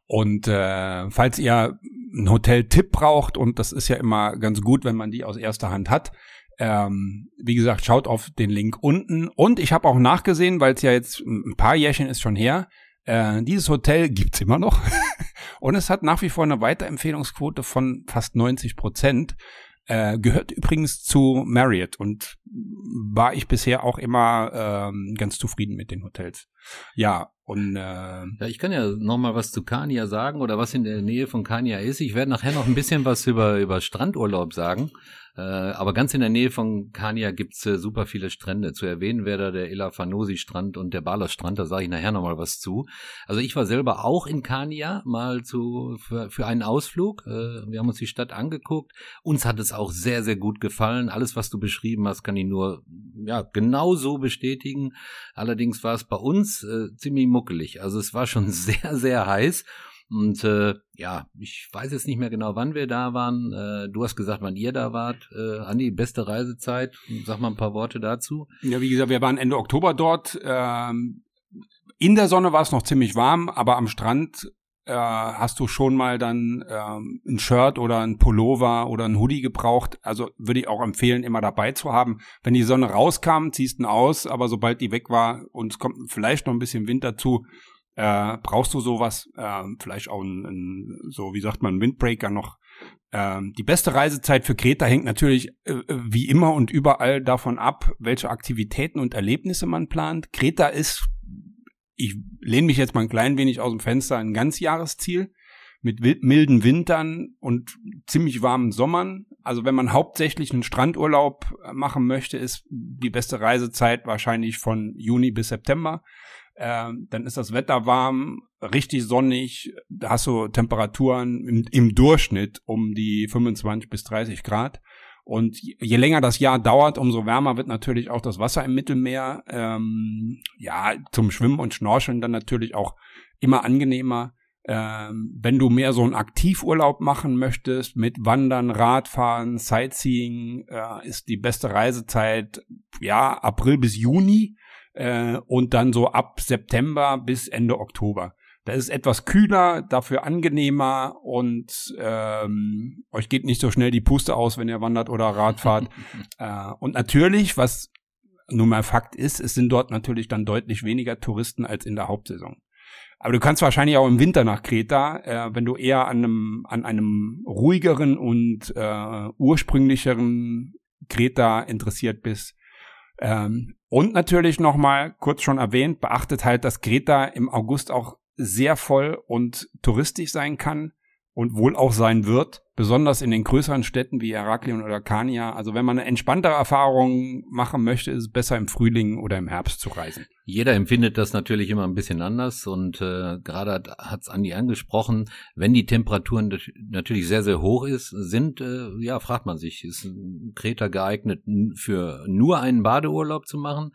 Und äh, falls ihr einen Hotel-Tipp braucht, und das ist ja immer ganz gut, wenn man die aus erster Hand hat, ähm, wie gesagt, schaut auf den Link unten. Und ich habe auch nachgesehen, weil es ja jetzt ein paar Jährchen ist schon her, äh, dieses Hotel gibt's immer noch und es hat nach wie vor eine Weiterempfehlungsquote von fast 90 Prozent. Äh, gehört übrigens zu Marriott und war ich bisher auch immer ähm, ganz zufrieden mit den Hotels. Ja, und äh, ja, ich kann ja noch mal was zu Kania sagen oder was in der Nähe von Kania ist. Ich werde nachher noch ein bisschen was über über Strandurlaub sagen. Äh, aber ganz in der Nähe von Kania gibt's äh, super viele Strände. Zu erwähnen wäre da der Ilafanosi-Strand und der Bala-Strand, da sage ich nachher nochmal was zu. Also ich war selber auch in Kania mal zu, für, für einen Ausflug. Äh, wir haben uns die Stadt angeguckt. Uns hat es auch sehr, sehr gut gefallen. Alles, was du beschrieben hast, kann ich nur ja, genau so bestätigen. Allerdings war es bei uns äh, ziemlich muckelig. Also es war schon sehr, sehr heiß. Und äh, ja, ich weiß jetzt nicht mehr genau, wann wir da waren. Äh, du hast gesagt, wann ihr da wart. Äh, Andi, beste Reisezeit. Sag mal ein paar Worte dazu. Ja, wie gesagt, wir waren Ende Oktober dort. Ähm, in der Sonne war es noch ziemlich warm, aber am Strand äh, hast du schon mal dann ähm, ein Shirt oder ein Pullover oder ein Hoodie gebraucht. Also würde ich auch empfehlen, immer dabei zu haben. Wenn die Sonne rauskam, ziehst du ihn aus, aber sobald die weg war und es kommt vielleicht noch ein bisschen Wind dazu, äh, brauchst du sowas, äh, vielleicht auch ein, ein, so wie sagt man, Windbreaker noch. Äh, die beste Reisezeit für Kreta hängt natürlich äh, wie immer und überall davon ab, welche Aktivitäten und Erlebnisse man plant. Kreta ist, ich lehne mich jetzt mal ein klein wenig aus dem Fenster, ein Ganzjahresziel mit milden Wintern und ziemlich warmen Sommern. Also wenn man hauptsächlich einen Strandurlaub machen möchte, ist die beste Reisezeit wahrscheinlich von Juni bis September. Ähm, dann ist das Wetter warm, richtig sonnig, da hast du Temperaturen im, im, Durchschnitt um die 25 bis 30 Grad. Und je länger das Jahr dauert, umso wärmer wird natürlich auch das Wasser im Mittelmeer. Ähm, ja, zum Schwimmen und Schnorcheln dann natürlich auch immer angenehmer. Ähm, wenn du mehr so einen Aktivurlaub machen möchtest mit Wandern, Radfahren, Sightseeing, äh, ist die beste Reisezeit ja April bis Juni äh, und dann so ab September bis Ende Oktober. Da ist etwas kühler, dafür angenehmer und ähm, euch geht nicht so schnell die Puste aus, wenn ihr wandert oder Radfahrt. äh, und natürlich, was nun mal Fakt ist, es sind dort natürlich dann deutlich weniger Touristen als in der Hauptsaison. Aber du kannst wahrscheinlich auch im Winter nach Kreta, äh, wenn du eher an einem, an einem ruhigeren und äh, ursprünglicheren Kreta interessiert bist, Ähm, und natürlich nochmal, kurz schon erwähnt, beachtet halt, dass Kreta im August auch sehr voll und touristisch sein kann und wohl auch sein wird, besonders in den größeren Städten wie Heraklion oder Kania. Also wenn man eine entspanntere Erfahrung machen möchte, ist es besser im Frühling oder im Herbst zu reisen. Jeder empfindet das natürlich immer ein bisschen anders und äh, gerade hat es Andi angesprochen, wenn die Temperaturen natürlich sehr, sehr hoch ist, sind, äh, ja, fragt man sich, ist Kreta geeignet für nur einen Badeurlaub zu machen?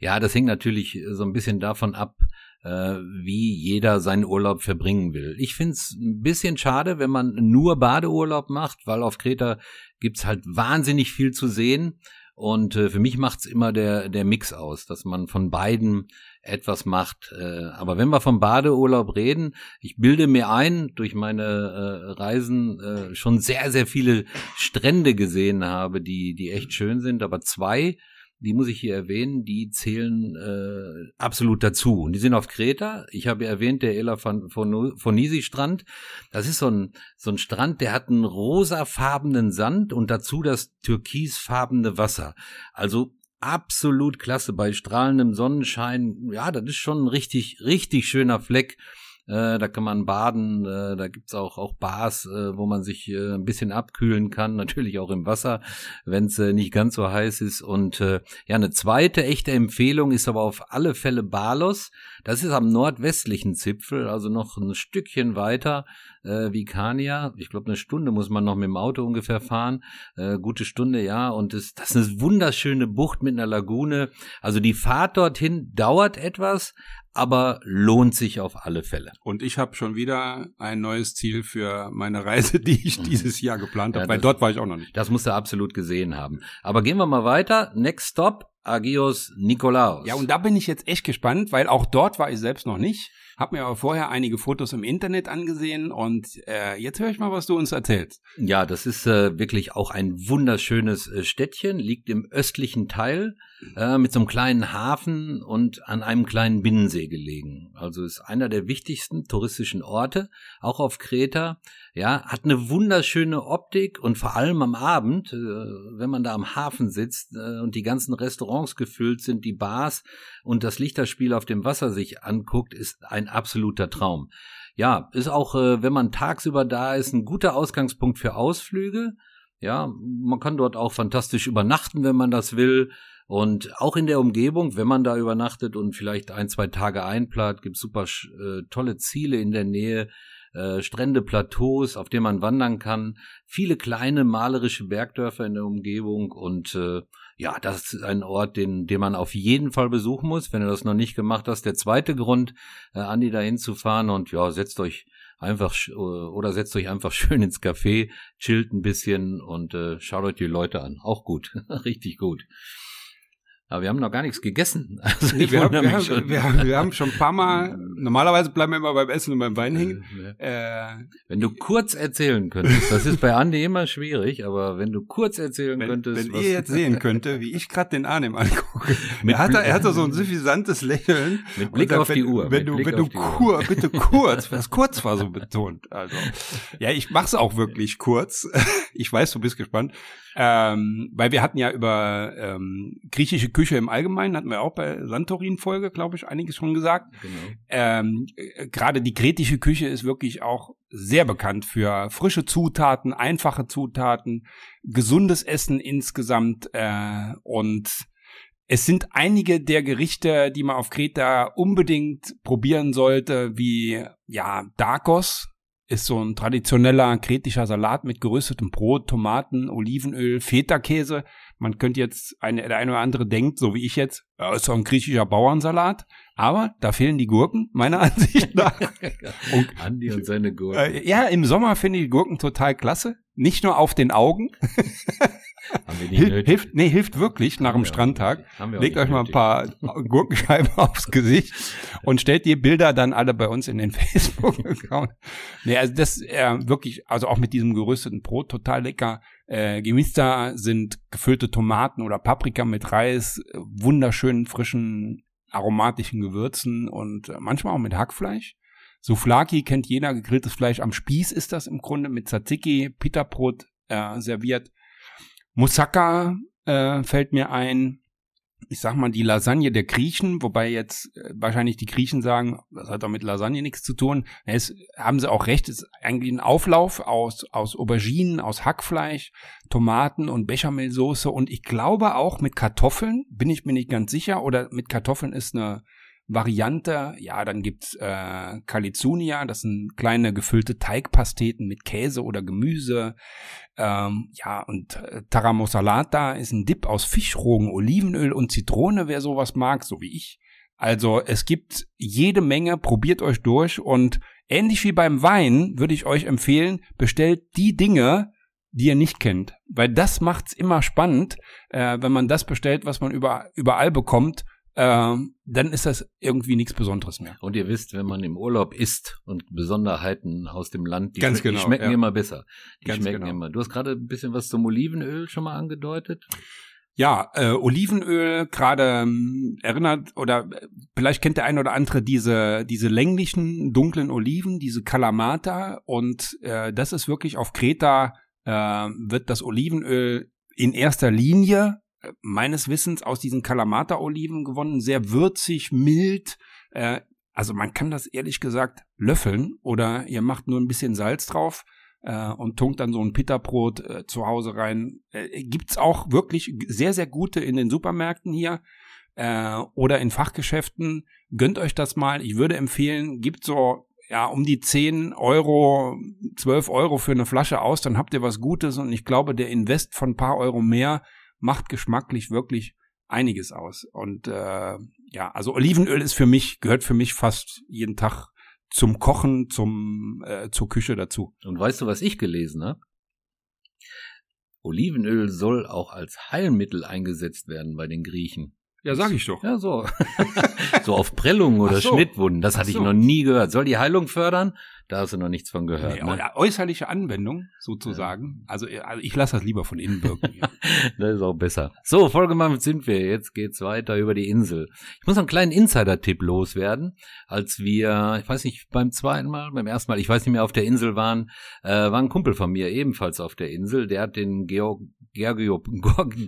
Ja, das hängt natürlich so ein bisschen davon ab, wie jeder seinen Urlaub verbringen will. Ich find's ein bisschen schade, wenn man nur Badeurlaub macht, weil auf Kreta gibt's halt wahnsinnig viel zu sehen. Und äh, für mich macht's immer der, der Mix aus, dass man von beiden etwas macht. Äh, aber wenn wir vom Badeurlaub reden, ich bilde mir ein, durch meine äh, Reisen äh, schon sehr, sehr viele Strände gesehen habe, die, die echt schön sind. Aber zwei die muss ich hier erwähnen, die zählen äh, absolut dazu. Und die sind auf Kreta. Ich habe erwähnt, der Elafonisi-Strand. Das ist so ein, so ein Strand, der hat einen rosafarbenen Sand und dazu das türkisfarbene Wasser. Also absolut klasse bei strahlendem Sonnenschein. Ja, das ist schon ein richtig, richtig schöner Fleck. Äh, da kann man baden, äh, da gibt's auch, auch Bars, äh, wo man sich äh, ein bisschen abkühlen kann, natürlich auch im Wasser, wenn es äh, nicht ganz so heiß ist. Und äh, ja, eine zweite echte Empfehlung ist aber auf alle Fälle Balos. Das ist am nordwestlichen Zipfel, also noch ein Stückchen weiter äh, wie Kania. Ich glaube, eine Stunde muss man noch mit dem Auto ungefähr fahren. Äh, gute Stunde, ja. Und das, das ist eine wunderschöne Bucht mit einer Lagune. Also die Fahrt dorthin dauert etwas, aber lohnt sich auf alle Fälle. Und ich habe schon wieder ein neues Ziel für meine Reise, die ich dieses Jahr geplant habe, ja, weil dort war ich auch noch nicht. Das musst du absolut gesehen haben. Aber gehen wir mal weiter. Next Stop, Agios Nikolaos. Ja, und da bin ich jetzt echt gespannt, weil auch dort war ich selbst noch nicht. Hab mir aber vorher einige Fotos im Internet angesehen und äh, jetzt höre ich mal, was du uns erzählst. Ja, das ist äh, wirklich auch ein wunderschönes äh, Städtchen, liegt im östlichen Teil äh, mit so einem kleinen Hafen und an einem kleinen Binnensee gelegen. Also ist einer der wichtigsten touristischen Orte, auch auf Kreta. Ja, hat eine wunderschöne Optik und vor allem am Abend, äh, wenn man da am Hafen sitzt äh, und die ganzen Restaurants gefüllt sind, die Bars und das Lichterspiel auf dem Wasser sich anguckt, ist ein absoluter Traum. Ja, ist auch, äh, wenn man tagsüber da ist, ein guter Ausgangspunkt für Ausflüge. Ja, man kann dort auch fantastisch übernachten, wenn man das will. Und auch in der Umgebung, wenn man da übernachtet und vielleicht ein, zwei Tage einplant, gibt super äh, tolle Ziele in der Nähe, äh, Strände, Plateaus, auf denen man wandern kann, viele kleine malerische Bergdörfer in der Umgebung und äh, ja, das ist ein Ort, den, den man auf jeden Fall besuchen muss, wenn du das noch nicht gemacht hast. Der zweite Grund, äh, Andi dahin zu fahren und ja, setzt euch einfach äh, oder setzt euch einfach schön ins Café, chillt ein bisschen und äh, schaut euch die Leute an. Auch gut, richtig gut. Aber wir haben noch gar nichts gegessen. Also nee, wir, haben, wir, haben, wir, haben, wir, haben, schon ein paar Mal, normalerweise bleiben wir immer beim Essen und beim Wein hängen. Äh, wenn du kurz erzählen könntest, das ist bei Andi immer schwierig, aber wenn du kurz erzählen wenn, könntest. Wenn ihr jetzt sehen könnte, wie ich gerade den Arnim angucke. er, hat, er hat so ein suffisantes Lächeln. Mit Blick auf wenn, die Uhr. Wenn du, wenn du kur, bitte kurz, das kurz war so betont. Also, ja, ich mach's auch wirklich kurz. Ich weiß, du bist gespannt. Ähm, weil wir hatten ja über ähm, griechische Küche im Allgemeinen, hatten wir auch bei Santorin-Folge, glaube ich, einiges schon gesagt. Genau. Ähm, äh, Gerade die kretische Küche ist wirklich auch sehr bekannt für frische Zutaten, einfache Zutaten, gesundes Essen insgesamt äh, und es sind einige der Gerichte, die man auf Kreta unbedingt probieren sollte, wie ja Darkos, ist so ein traditioneller kretischer Salat mit geröstetem Brot, Tomaten, Olivenöl, Feta-Käse. Man könnte jetzt, eine, der eine oder andere denkt, so wie ich jetzt, ja, ist doch ein griechischer Bauernsalat. Aber da fehlen die Gurken, meiner Ansicht nach. und, Andi und seine Gurken. Äh, ja, im Sommer finde ich die Gurken total klasse. Nicht nur auf den Augen. Hil hilft, nee, hilft wirklich nach dem Strandtag. Legt euch mal ein paar Gurkenscheiben aufs Gesicht und stellt die Bilder dann alle bei uns in den Facebook-Account. Nee, also das äh, wirklich, also auch mit diesem gerösteten Brot total lecker. Äh, Gemista sind gefüllte Tomaten oder Paprika mit Reis, wunderschönen, frischen, aromatischen Gewürzen und äh, manchmal auch mit Hackfleisch. Souflaki kennt jeder, gegrilltes Fleisch am Spieß ist das im Grunde mit Tzatziki, Pita-Brot äh, serviert. Moussaka äh, fällt mir ein. ich sag mal, die Lasagne der Griechen, wobei jetzt äh, wahrscheinlich die Griechen sagen, das hat doch mit Lasagne nichts zu tun. Es haben sie auch recht, es ist eigentlich ein Auflauf aus, aus Auberginen, aus Hackfleisch, Tomaten und Bechamelsoße und ich glaube auch mit Kartoffeln, bin ich mir nicht ganz sicher, oder mit Kartoffeln ist eine Variante, ja, dann gibt's äh, Calizunia, das sind kleine gefüllte Teigpasteten mit Käse oder Gemüse. Ähm, ja, und äh, Taramosalata ist ein Dip aus Fischrogen, Olivenöl und Zitrone, wer sowas mag, so wie ich. Also es gibt jede Menge, probiert euch durch und ähnlich wie beim Wein würde ich euch empfehlen, bestellt die Dinge, die ihr nicht kennt, weil das macht's immer spannend, äh, wenn man das bestellt, was man über, überall bekommt ähm, dann ist das irgendwie nichts Besonderes mehr. Und ihr wisst, wenn man im Urlaub isst und Besonderheiten aus dem Land, die, Ganz genau, die schmecken ja. immer besser. Die Ganz schmecken genau. immer. Du hast gerade ein bisschen was zum Olivenöl schon mal angedeutet. Ja, äh, Olivenöl gerade ähm, erinnert oder äh, vielleicht kennt der ein oder andere diese diese länglichen dunklen Oliven, diese Kalamata und äh, das ist wirklich auf Kreta äh, wird das Olivenöl in erster Linie meines Wissens aus diesen Kalamata-Oliven gewonnen, sehr würzig, mild. Äh, also man kann das ehrlich gesagt löffeln oder ihr macht nur ein bisschen Salz drauf äh, und tunkt dann so ein Pitterbrot äh, zu Hause rein. Äh, gibt's auch wirklich sehr, sehr gute in den Supermärkten hier äh, oder in Fachgeschäften. Gönnt euch das mal. Ich würde empfehlen, gibt so ja um die 10 Euro, 12 Euro für eine Flasche aus, dann habt ihr was Gutes und ich glaube, der Invest von ein paar Euro mehr macht geschmacklich wirklich einiges aus. Und äh, ja, also Olivenöl ist für mich, gehört für mich fast jeden Tag zum Kochen, zum äh, zur Küche dazu. Und weißt du, was ich gelesen habe? Olivenöl soll auch als Heilmittel eingesetzt werden bei den Griechen. Ja, sag ich doch. Ja, so. so auf Prellungen oder so. Schnittwunden. Das hatte ich so. noch nie gehört. Soll die Heilung fördern? Da hast du noch nichts von gehört. Nee, ne? äußerliche Anwendung sozusagen. Also, also ich lasse das lieber von innen wirken. Ja. Das ist auch besser. So, vollgemacht sind wir. Jetzt geht's weiter über die Insel. Ich muss noch einen kleinen Insider-Tipp loswerden. Als wir, ich weiß nicht, beim zweiten Mal, beim ersten Mal, ich weiß nicht mehr, auf der Insel waren, äh, war ein Kumpel von mir ebenfalls auf der Insel. Der hat den Georg Georgio,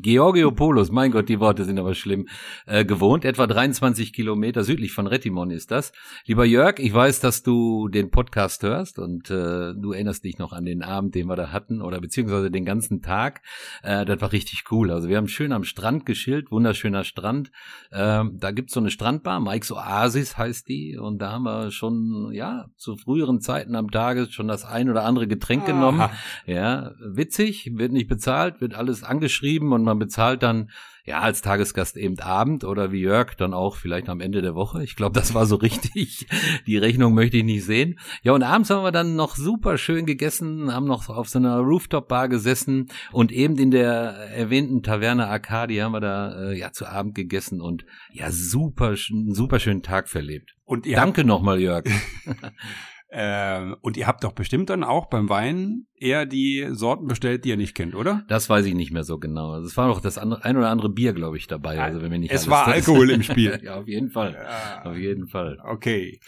Georgiopoulos, mein Gott, die Worte sind aber schlimm, äh, gewohnt. Etwa 23 Kilometer südlich von Retimon ist das. Lieber Jörg, ich weiß, dass du den Podcast hörst und äh, du erinnerst dich noch an den Abend, den wir da hatten oder beziehungsweise den ganzen Tag. Äh, das war richtig cool. Also wir haben schön am Strand geschillt, wunderschöner Strand. Ähm, da gibt's so eine Strandbar, Mike's Oasis heißt die und da haben wir schon, ja, zu früheren Zeiten am Tage schon das ein oder andere Getränk genommen. Aha. Ja, witzig, wird nicht bezahlt, wird alles angeschrieben und man bezahlt dann ja als Tagesgast eben Abend oder wie Jörg dann auch vielleicht am Ende der Woche. Ich glaube, das war so richtig. Die Rechnung möchte ich nicht sehen. Ja, und abends haben wir dann noch super schön gegessen, haben noch auf so einer Rooftop-Bar gesessen und eben in der erwähnten Taverne Arcadi haben wir da äh, ja zu Abend gegessen und ja super, super schönen Tag verlebt. Und ihr Danke nochmal, Jörg. habt, äh, und ihr habt doch bestimmt dann auch beim Wein eher die Sorten bestellt, die ihr nicht kennt, oder? Das weiß ich nicht mehr so genau. Also es war noch das andere, ein oder andere Bier, glaube ich, dabei. Also wenn mir nicht Es war. Alkohol im Spiel. ja, auf jeden Fall. Ja. Auf jeden Fall. Okay.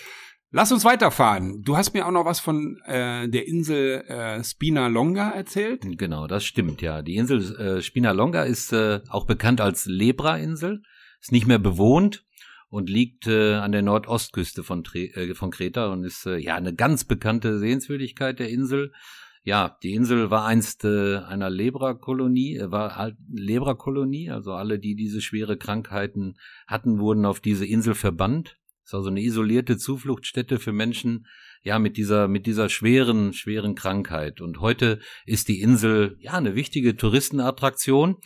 Lass uns weiterfahren. Du hast mir auch noch was von äh, der Insel äh, Spina Longa erzählt. Genau, das stimmt, ja. Die Insel äh, Spinalonga ist äh, auch bekannt als Lebra-Insel, ist nicht mehr bewohnt und liegt äh, an der Nordostküste von, Tre äh, von Kreta und ist äh, ja eine ganz bekannte Sehenswürdigkeit der Insel. Ja, die Insel war einst äh, einer Lebra-Kolonie, äh, war halt Lebra-Kolonie, also alle, die diese schwere Krankheiten hatten, wurden auf diese Insel verbannt. Ist also eine isolierte Zufluchtsstätte für Menschen, ja, mit dieser, mit dieser schweren, schweren Krankheit. Und heute ist die Insel, ja, eine wichtige Touristenattraktion.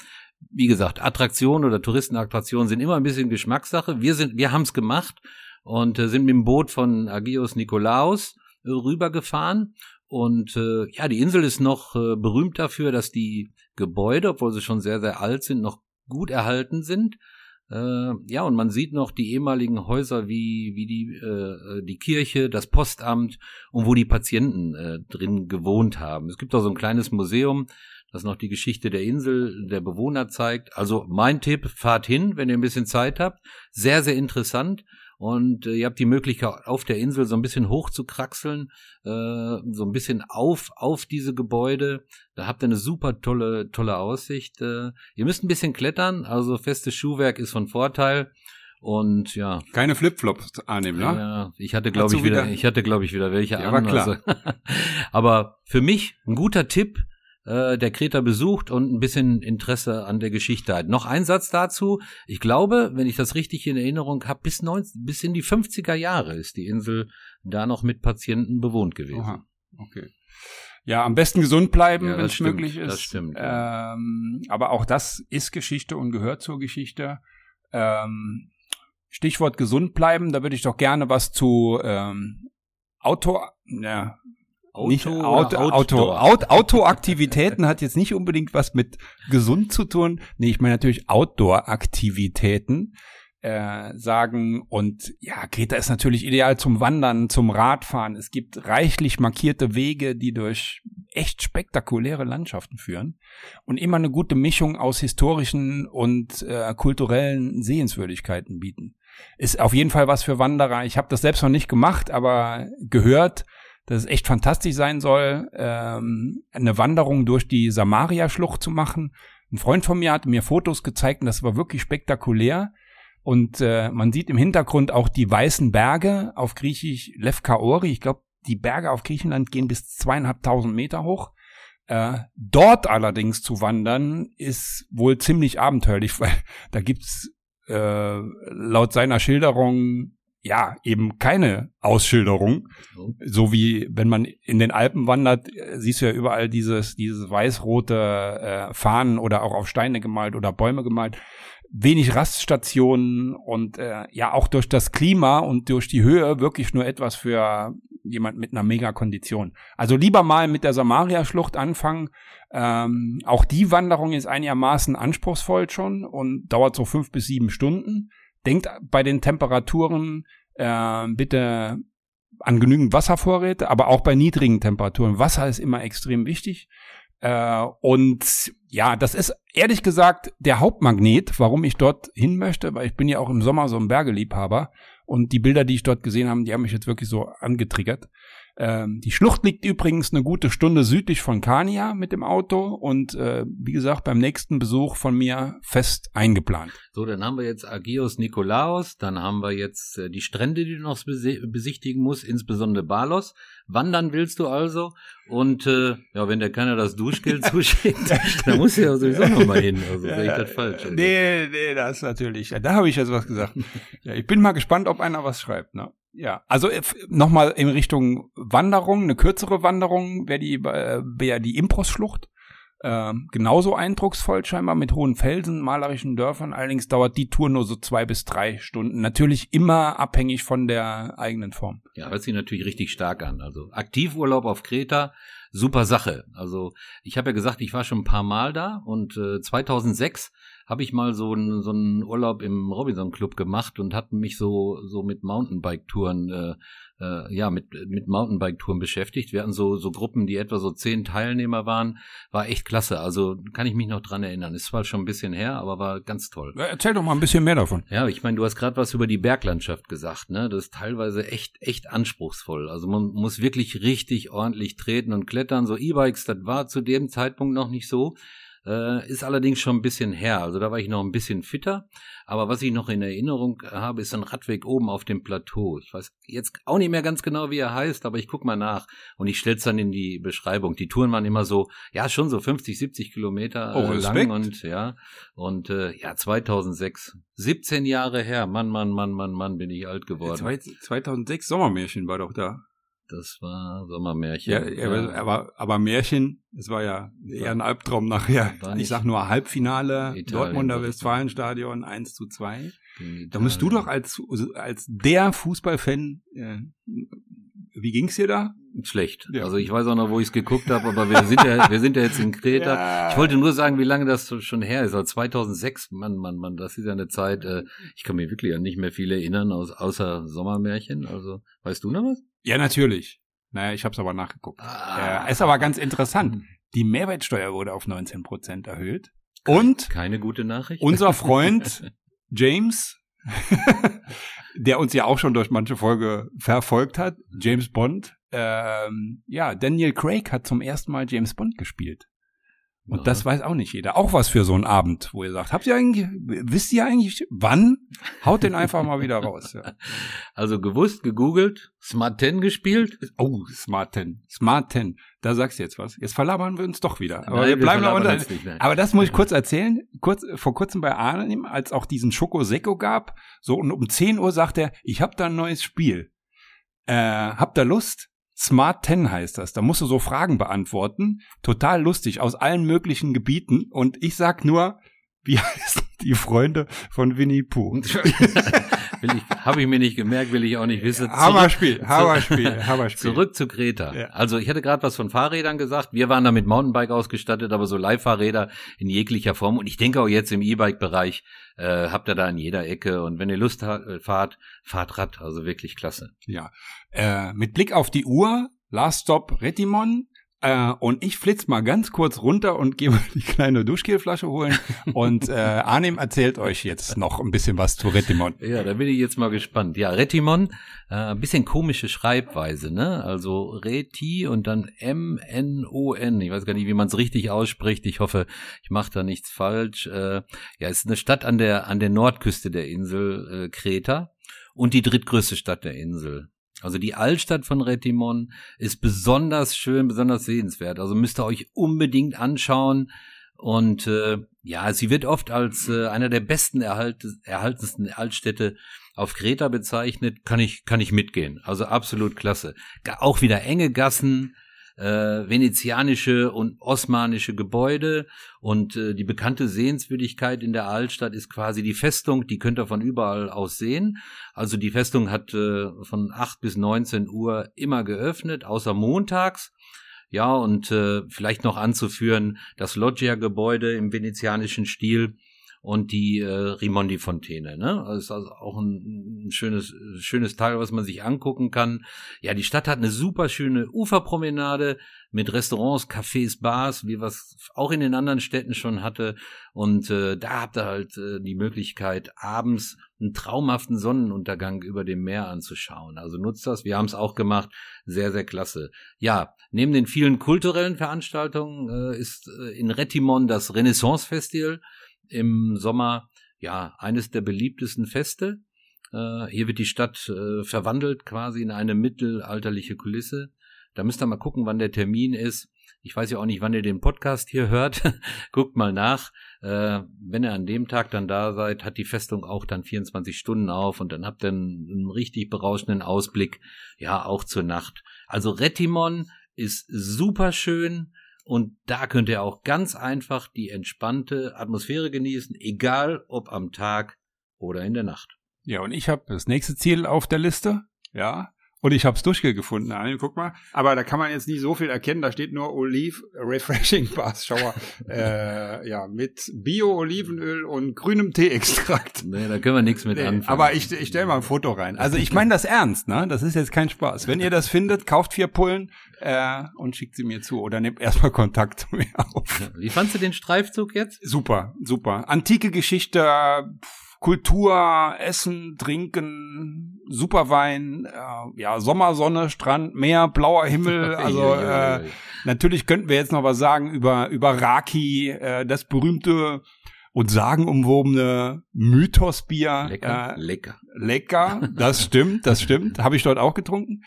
Wie gesagt, Attraktion oder Touristenattraktion sind immer ein bisschen Geschmackssache. Wir sind, wir haben's gemacht und äh, sind mit dem Boot von Agios Nikolaos äh, rübergefahren. Und äh, ja, die Insel ist noch äh, berühmt dafür, dass die Gebäude, obwohl sie schon sehr, sehr alt sind, noch gut erhalten sind. Äh, ja, und man sieht noch die ehemaligen Häuser wie, wie die, äh, die Kirche, das Postamt und wo die Patienten äh, drin gewohnt haben. Es gibt auch so ein kleines Museum, das noch die Geschichte der Insel, der Bewohner zeigt. Also mein Tipp, fahrt hin, wenn ihr ein bisschen Zeit habt. Sehr, sehr interessant. und äh, ihr habt die Möglichkeit, auf der Insel so ein bisschen hoch zu kraxeln, äh, so ein bisschen auf, auf diese Gebäude. Da habt ihr eine super tolle, tolle Aussicht. Äh, ihr müsst ein bisschen klettern, also festes Schuhwerk ist von Vorteil. Und ja. Keine Flipflops annehmen, ne? Ja, ich hatte, glaube ich, wieder, wieder, ich hatte, glaube ich, wieder welche ja, an. War klar. Also, aber für mich ein guter Tipp, äh, der Kreta besucht und ein bisschen Interesse an der Geschichte hat. Noch ein Satz dazu. Ich glaube, wenn ich das richtig in Erinnerung habe, bis, 19, bis in die 50er Jahre ist die Insel da noch mit Patienten bewohnt gewesen. Aha, okay. Ja, am besten gesund bleiben, ja, wenn es möglich ist. Das stimmt. Ähm, aber auch das ist Geschichte und gehört zur Geschichte. Ähm, Stichwort gesund bleiben, da würde ich doch gerne was zu ähm, Auto, ja, Auto, nicht Auto, Auto, Auto, Autoaktivitäten hat jetzt nicht unbedingt was mit gesund zu tun. Nee, ich meine natürlich Outdoor-Aktivitäten äh, sagen. Und ja, Kreta ist natürlich ideal zum Wandern, zum Radfahren. Es gibt reichlich markierte Wege, die durch echt spektakuläre Landschaften führen und immer eine gute Mischung aus historischen und äh, kulturellen Sehenswürdigkeiten bieten. Ist auf jeden Fall was für Wanderer. Ich habe das selbst noch nicht gemacht, aber gehört, dass es echt fantastisch sein soll, ähm, eine Wanderung durch die Samaria-Schlucht zu machen. Ein Freund von mir hat mir Fotos gezeigt und das war wirklich spektakulär. Und äh, man sieht im Hintergrund auch die weißen Berge auf Griechisch Lefkaori. Ich glaube, die Berge auf Griechenland gehen bis zweieinhalbtausend Meter hoch. Äh, dort allerdings zu wandern ist wohl ziemlich abenteuerlich, weil da gibt's äh, laut seiner Schilderung ja, eben keine Ausschilderung. Mhm. So wie wenn man in den Alpen wandert, siehst du ja überall dieses, dieses weiß-rote äh, Fahnen oder auch auf Steine gemalt oder Bäume gemalt. Wenig Raststationen und äh, ja auch durch das Klima und durch die Höhe wirklich nur etwas für jemand mit einer Megakondition. Also lieber mal mit der Samaria-Schlucht anfangen. Ähm, auch die Wanderung ist einigermaßen anspruchsvoll schon und dauert so fünf bis sieben Stunden. Denkt bei den Temperaturen äh, bitte an genügend Wasservorräte, aber auch bei niedrigen Temperaturen. Wasser ist immer extrem wichtig. Äh, und ja, das ist ehrlich gesagt der Hauptmagnet, warum ich dort hin möchte, weil ich bin ja auch im Sommer so ein Bergeliebhaber. Und die Bilder, die ich dort gesehen habe, die haben mich jetzt wirklich so angetriggert. Ähm, die Schlucht liegt übrigens eine gute Stunde südlich von Kania mit dem Auto und äh, wie gesagt, beim nächsten Besuch von mir fest eingeplant. So, dann haben wir jetzt Agios Nikolaos, dann haben wir jetzt äh, die Strände, die du noch besichtigen musst, insbesondere Balos. Wandern willst du also und äh, ja, wenn der keiner das Duschgeld zuschickt, dann muss ja sowieso noch mal hin. Also sehe ich das falsch. Also. Nee, nee, das ist natürlich. Da habe ich jetzt was gesagt. Ja, ich bin mal gespannt, ob einer was schreibt. Ne? Ja, also äh, nochmal in Richtung Wanderung, eine kürzere Wanderung wäre die, äh, wär die Impros-Schlucht. Äh, genauso eindrucksvoll scheinbar mit hohen Felsen, malerischen Dörfern. Allerdings dauert die Tour nur so zwei bis drei Stunden. Natürlich immer abhängig von der eigenen Form. Ja, hört sich natürlich richtig stark an. Also Aktivurlaub auf Kreta, super Sache. Also ich habe ja gesagt, ich war schon ein paar Mal da und äh, 2006 habe ich mal so einen so einen Urlaub im Robinson Club gemacht und hatten mich so so mit Mountainbike-Touren äh, äh, ja mit mit Mountainbike-Touren beschäftigt. Wir hatten so so Gruppen, die etwa so zehn Teilnehmer waren. War echt klasse. Also kann ich mich noch dran erinnern. Ist zwar schon ein bisschen her, aber war ganz toll. Erzähl doch mal ein bisschen mehr davon. Ja, ich meine, du hast gerade was über die Berglandschaft gesagt. Ne, das ist teilweise echt echt anspruchsvoll. Also man muss wirklich richtig ordentlich treten und klettern. So E-Bikes, das war zu dem Zeitpunkt noch nicht so. Äh, ist allerdings schon ein bisschen her. Also da war ich noch ein bisschen fitter. Aber was ich noch in Erinnerung habe, ist ein Radweg oben auf dem Plateau. Ich weiß jetzt auch nicht mehr ganz genau, wie er heißt, aber ich guck mal nach und ich stell's dann in die Beschreibung. Die Touren waren immer so, ja, schon so 50, 70 Kilometer äh, oh, lang und ja, und äh, ja, 2006, 17 Jahre her. Mann, Mann, Mann, Mann, Mann, bin ich alt geworden. 2006 Sommermärchen war doch da. Das war Sommermärchen. Ja, ja. Aber, aber Märchen, es war ja eher ein Albtraum nachher. Ich sag nur Halbfinale, Italien, Dortmunder Westfalenstadion 1 zu 2. Da musst du doch als, als der Fußballfan, äh, wie ging's dir da? Schlecht. Ja. Also ich weiß auch noch, wo ich es geguckt habe, aber wir sind ja, wir sind ja jetzt in Kreta. Ja. Ich wollte nur sagen, wie lange das schon her ist. Also 2006, Mann, Mann, Mann, das ist ja eine Zeit. Äh, ich kann mich wirklich an nicht mehr viel erinnern, aus, außer Sommermärchen. Also weißt du noch was? Ja, natürlich. Naja, ich habe es aber nachgeguckt. Ah. Äh, ist aber ganz interessant. Hm. Die Mehrwertsteuer wurde auf 19 Prozent erhöht. Und keine gute Nachricht. Unser Freund James der uns ja auch schon durch manche Folge verfolgt hat, James Bond. Ähm, ja, Daniel Craig hat zum ersten Mal James Bond gespielt. Und ja. das weiß auch nicht jeder. Auch was für so einen Abend, wo ihr sagt, habt ihr eigentlich, wisst ihr eigentlich, wann? Haut den einfach mal wieder raus. Ja. Also gewusst, gegoogelt, Smart 10 gespielt. Oh, Smart 10. Smart 10. Da sagst du jetzt was. Jetzt verlabern wir uns doch wieder. Aber Nein, wir bleiben wir unter. Aber das muss ich kurz erzählen. Kurz, vor kurzem bei Arnim, als auch diesen Schoko Seko gab, so und um 10 Uhr sagt er, ich hab da ein neues Spiel. Äh, habt ihr Lust? Smart 10 heißt das. Da musst du so Fragen beantworten. Total lustig, aus allen möglichen Gebieten. Und ich sag nur, wie heißen die Freunde von Winnie Pooh? Habe ich mir nicht gemerkt, will ich auch nicht wissen. Hammerspiel, Hammerspiel, Hammerspiel. Zurück zu Greta. Ja. Also ich hatte gerade was von Fahrrädern gesagt. Wir waren da mit Mountainbike ausgestattet, aber so Leihfahrräder in jeglicher Form. Und ich denke auch jetzt im E-Bike-Bereich äh, habt ihr da in jeder Ecke. Und wenn ihr Lust habt, äh, fahrt, fahrt Rad. Also wirklich klasse. Ja. Äh, mit Blick auf die Uhr, Last Stop Retimon. Äh, und ich flitz mal ganz kurz runter und gehe mal die kleine Duschgelflasche holen. und äh, Arnim erzählt euch jetzt noch ein bisschen was zu Retimon. Ja, da bin ich jetzt mal gespannt. Ja, Retimon, äh, ein bisschen komische Schreibweise, ne? Also Reti und dann M-N-O-N. Ich weiß gar nicht, wie man es richtig ausspricht. Ich hoffe, ich mache da nichts falsch. Äh, ja, es ist eine Stadt an der an der Nordküste der Insel äh, Kreta und die drittgrößte Stadt der Insel. Also die Altstadt von Retimon ist besonders schön, besonders sehenswert. Also müsst ihr euch unbedingt anschauen. Und äh, ja, sie wird oft als äh, einer der besten erhalt, erhaltensten Altstädte auf Kreta bezeichnet. Kann ich, kann ich mitgehen. Also absolut klasse. Auch wieder enge Gassen, äh, venezianische und osmanische Gebäude und äh, die bekannte Sehenswürdigkeit in der Altstadt ist quasi die Festung, die könnt ihr von überall aus sehen. Also die Festung hat äh, von 8 bis 19 Uhr immer geöffnet, außer montags. Ja, und äh, vielleicht noch anzuführen, das Loggia-Gebäude im venezianischen Stil und die äh, Rimondi-Fontäne. Ne? Das ist also auch ein, ein schönes, schönes Teil, was man sich angucken kann. Ja, die Stadt hat eine super schöne Uferpromenade mit Restaurants, Cafés, Bars, wie was auch in den anderen Städten schon hatte. Und äh, da habt ihr halt äh, die Möglichkeit, abends einen traumhaften Sonnenuntergang über dem Meer anzuschauen. Also nutzt das. Wir haben es auch gemacht. Sehr, sehr klasse. Ja, neben den vielen kulturellen Veranstaltungen äh, ist äh, in Retimon das Renaissance Festival im Sommer ja eines der beliebtesten Feste. Äh, hier wird die Stadt äh, verwandelt quasi in eine mittelalterliche Kulisse. Da müsst ihr mal gucken, wann der Termin ist. Ich weiß ja auch nicht, wann ihr den Podcast hier hört. Guckt mal nach. Äh, wenn ihr an dem Tag dann da seid, hat die Festung auch dann 24 Stunden auf und dann habt ihr einen, einen richtig berauschenden Ausblick, ja, auch zur Nacht. Also Retimon ist super schön. Und da könnt ihr auch ganz einfach die entspannte Atmosphäre genießen, egal ob am Tag oder in der Nacht. Ja, und ich habe das nächste Ziel auf der Liste. Ja, und ich habe es durchgefunden. Guck mal. Aber da kann man jetzt nicht so viel erkennen. Da steht nur Olive Refreshing Bars Shower. äh, ja, mit Bio-Olivenöl und grünem Teeextrakt. Nee, da können wir nichts mit nee, anfangen. Aber ich, ich stelle mal ein Foto rein. Also ich meine das ernst, ne? Das ist jetzt kein Spaß. Wenn ihr das findet, kauft vier Pullen äh, und schickt sie mir zu. Oder nehmt erstmal Kontakt zu mir auf. Wie fandst du den Streifzug jetzt? Super, super. Antike Geschichte. Pff, Kultur, Essen, Trinken, Superwein, äh, ja, Sommersonne, Strand, Meer, blauer Himmel. Also äh, natürlich könnten wir jetzt noch was sagen über, über Raki, äh, das berühmte und sagenumwobene Mythosbier. Lecker, äh, lecker. Lecker, das stimmt, das stimmt. Habe ich dort auch getrunken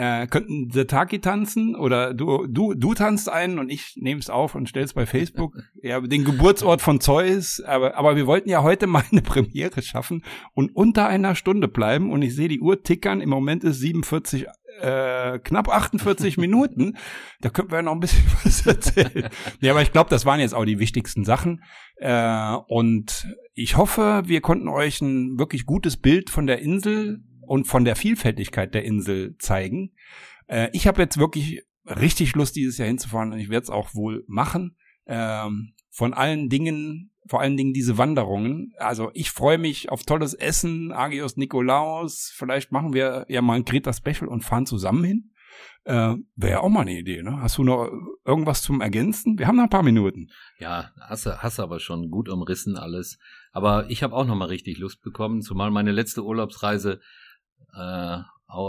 äh, könnten Setaki tanzen oder du, du, du tanzt einen und ich nehme es auf und stell's bei Facebook. ja, den Geburtsort von Zeus. Aber, aber wir wollten ja heute mal eine Premiere schaffen und unter einer Stunde bleiben und ich sehe die Uhr tickern. Im Moment ist 47, äh, knapp 48 Minuten. Da könnten wir noch ein bisschen was erzählen. ja, aber ich glaube, das waren jetzt auch die wichtigsten Sachen. Äh, und ich hoffe, wir konnten euch ein wirklich gutes Bild von der Insel und von der Vielfältigkeit der Insel zeigen. Äh, ich habe jetzt wirklich richtig Lust, dieses Jahr hinzufahren und ich werde es auch wohl machen. Ähm, von allen Dingen, vor allen Dingen diese Wanderungen. Also ich freue mich auf tolles Essen, Agios Nikolaus. Vielleicht machen wir ja mal ein Greta Special und fahren zusammen hin. Äh, Wäre auch mal eine Idee, ne? Hast du noch irgendwas zum Ergänzen? Wir haben noch ein paar Minuten. Ja, hast hast aber schon gut umrissen alles. Aber ich habe auch nochmal richtig Lust bekommen, zumal meine letzte Urlaubsreise äh,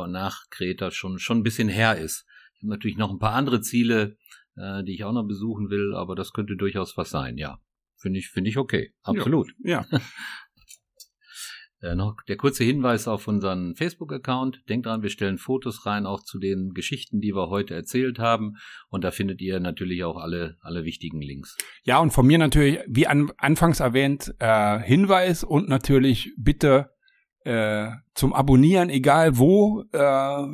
nach Kreta schon, schon ein bisschen her ist. Ich habe natürlich noch ein paar andere Ziele, äh, die ich auch noch besuchen will, aber das könnte durchaus was sein, ja. Finde ich, finde ich okay. Absolut. Ja. ja. Äh, noch der kurze Hinweis auf unseren Facebook-Account. Denkt dran, wir stellen Fotos rein, auch zu den Geschichten, die wir heute erzählt haben. Und da findet ihr natürlich auch alle, alle wichtigen Links. Ja, und von mir natürlich, wie an, anfangs erwähnt, äh, Hinweis und natürlich bitte äh, zum Abonnieren, egal wo, äh,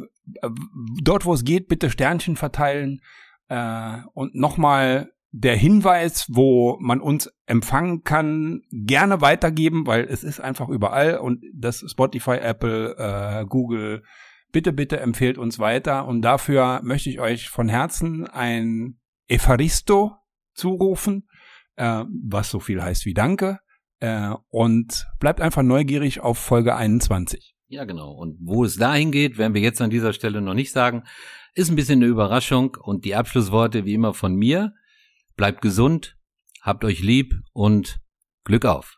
dort wo es geht, bitte Sternchen verteilen. Äh, und nochmal der Hinweis, wo man uns empfangen kann, gerne weitergeben, weil es ist einfach überall. Und das Spotify, Apple, äh, Google, bitte, bitte empfehlt uns weiter. Und dafür möchte ich euch von Herzen ein Evaristo zurufen, äh, was so viel heißt wie Danke äh, und bleibt einfach neugierig auf Folge 21. Ja, genau. Und wo es dahin geht, werden wir jetzt an dieser Stelle noch nicht sagen. Ist ein bisschen eine Überraschung und die Abschlussworte wie immer von mir. Bleibt gesund, habt euch lieb und Glück auf.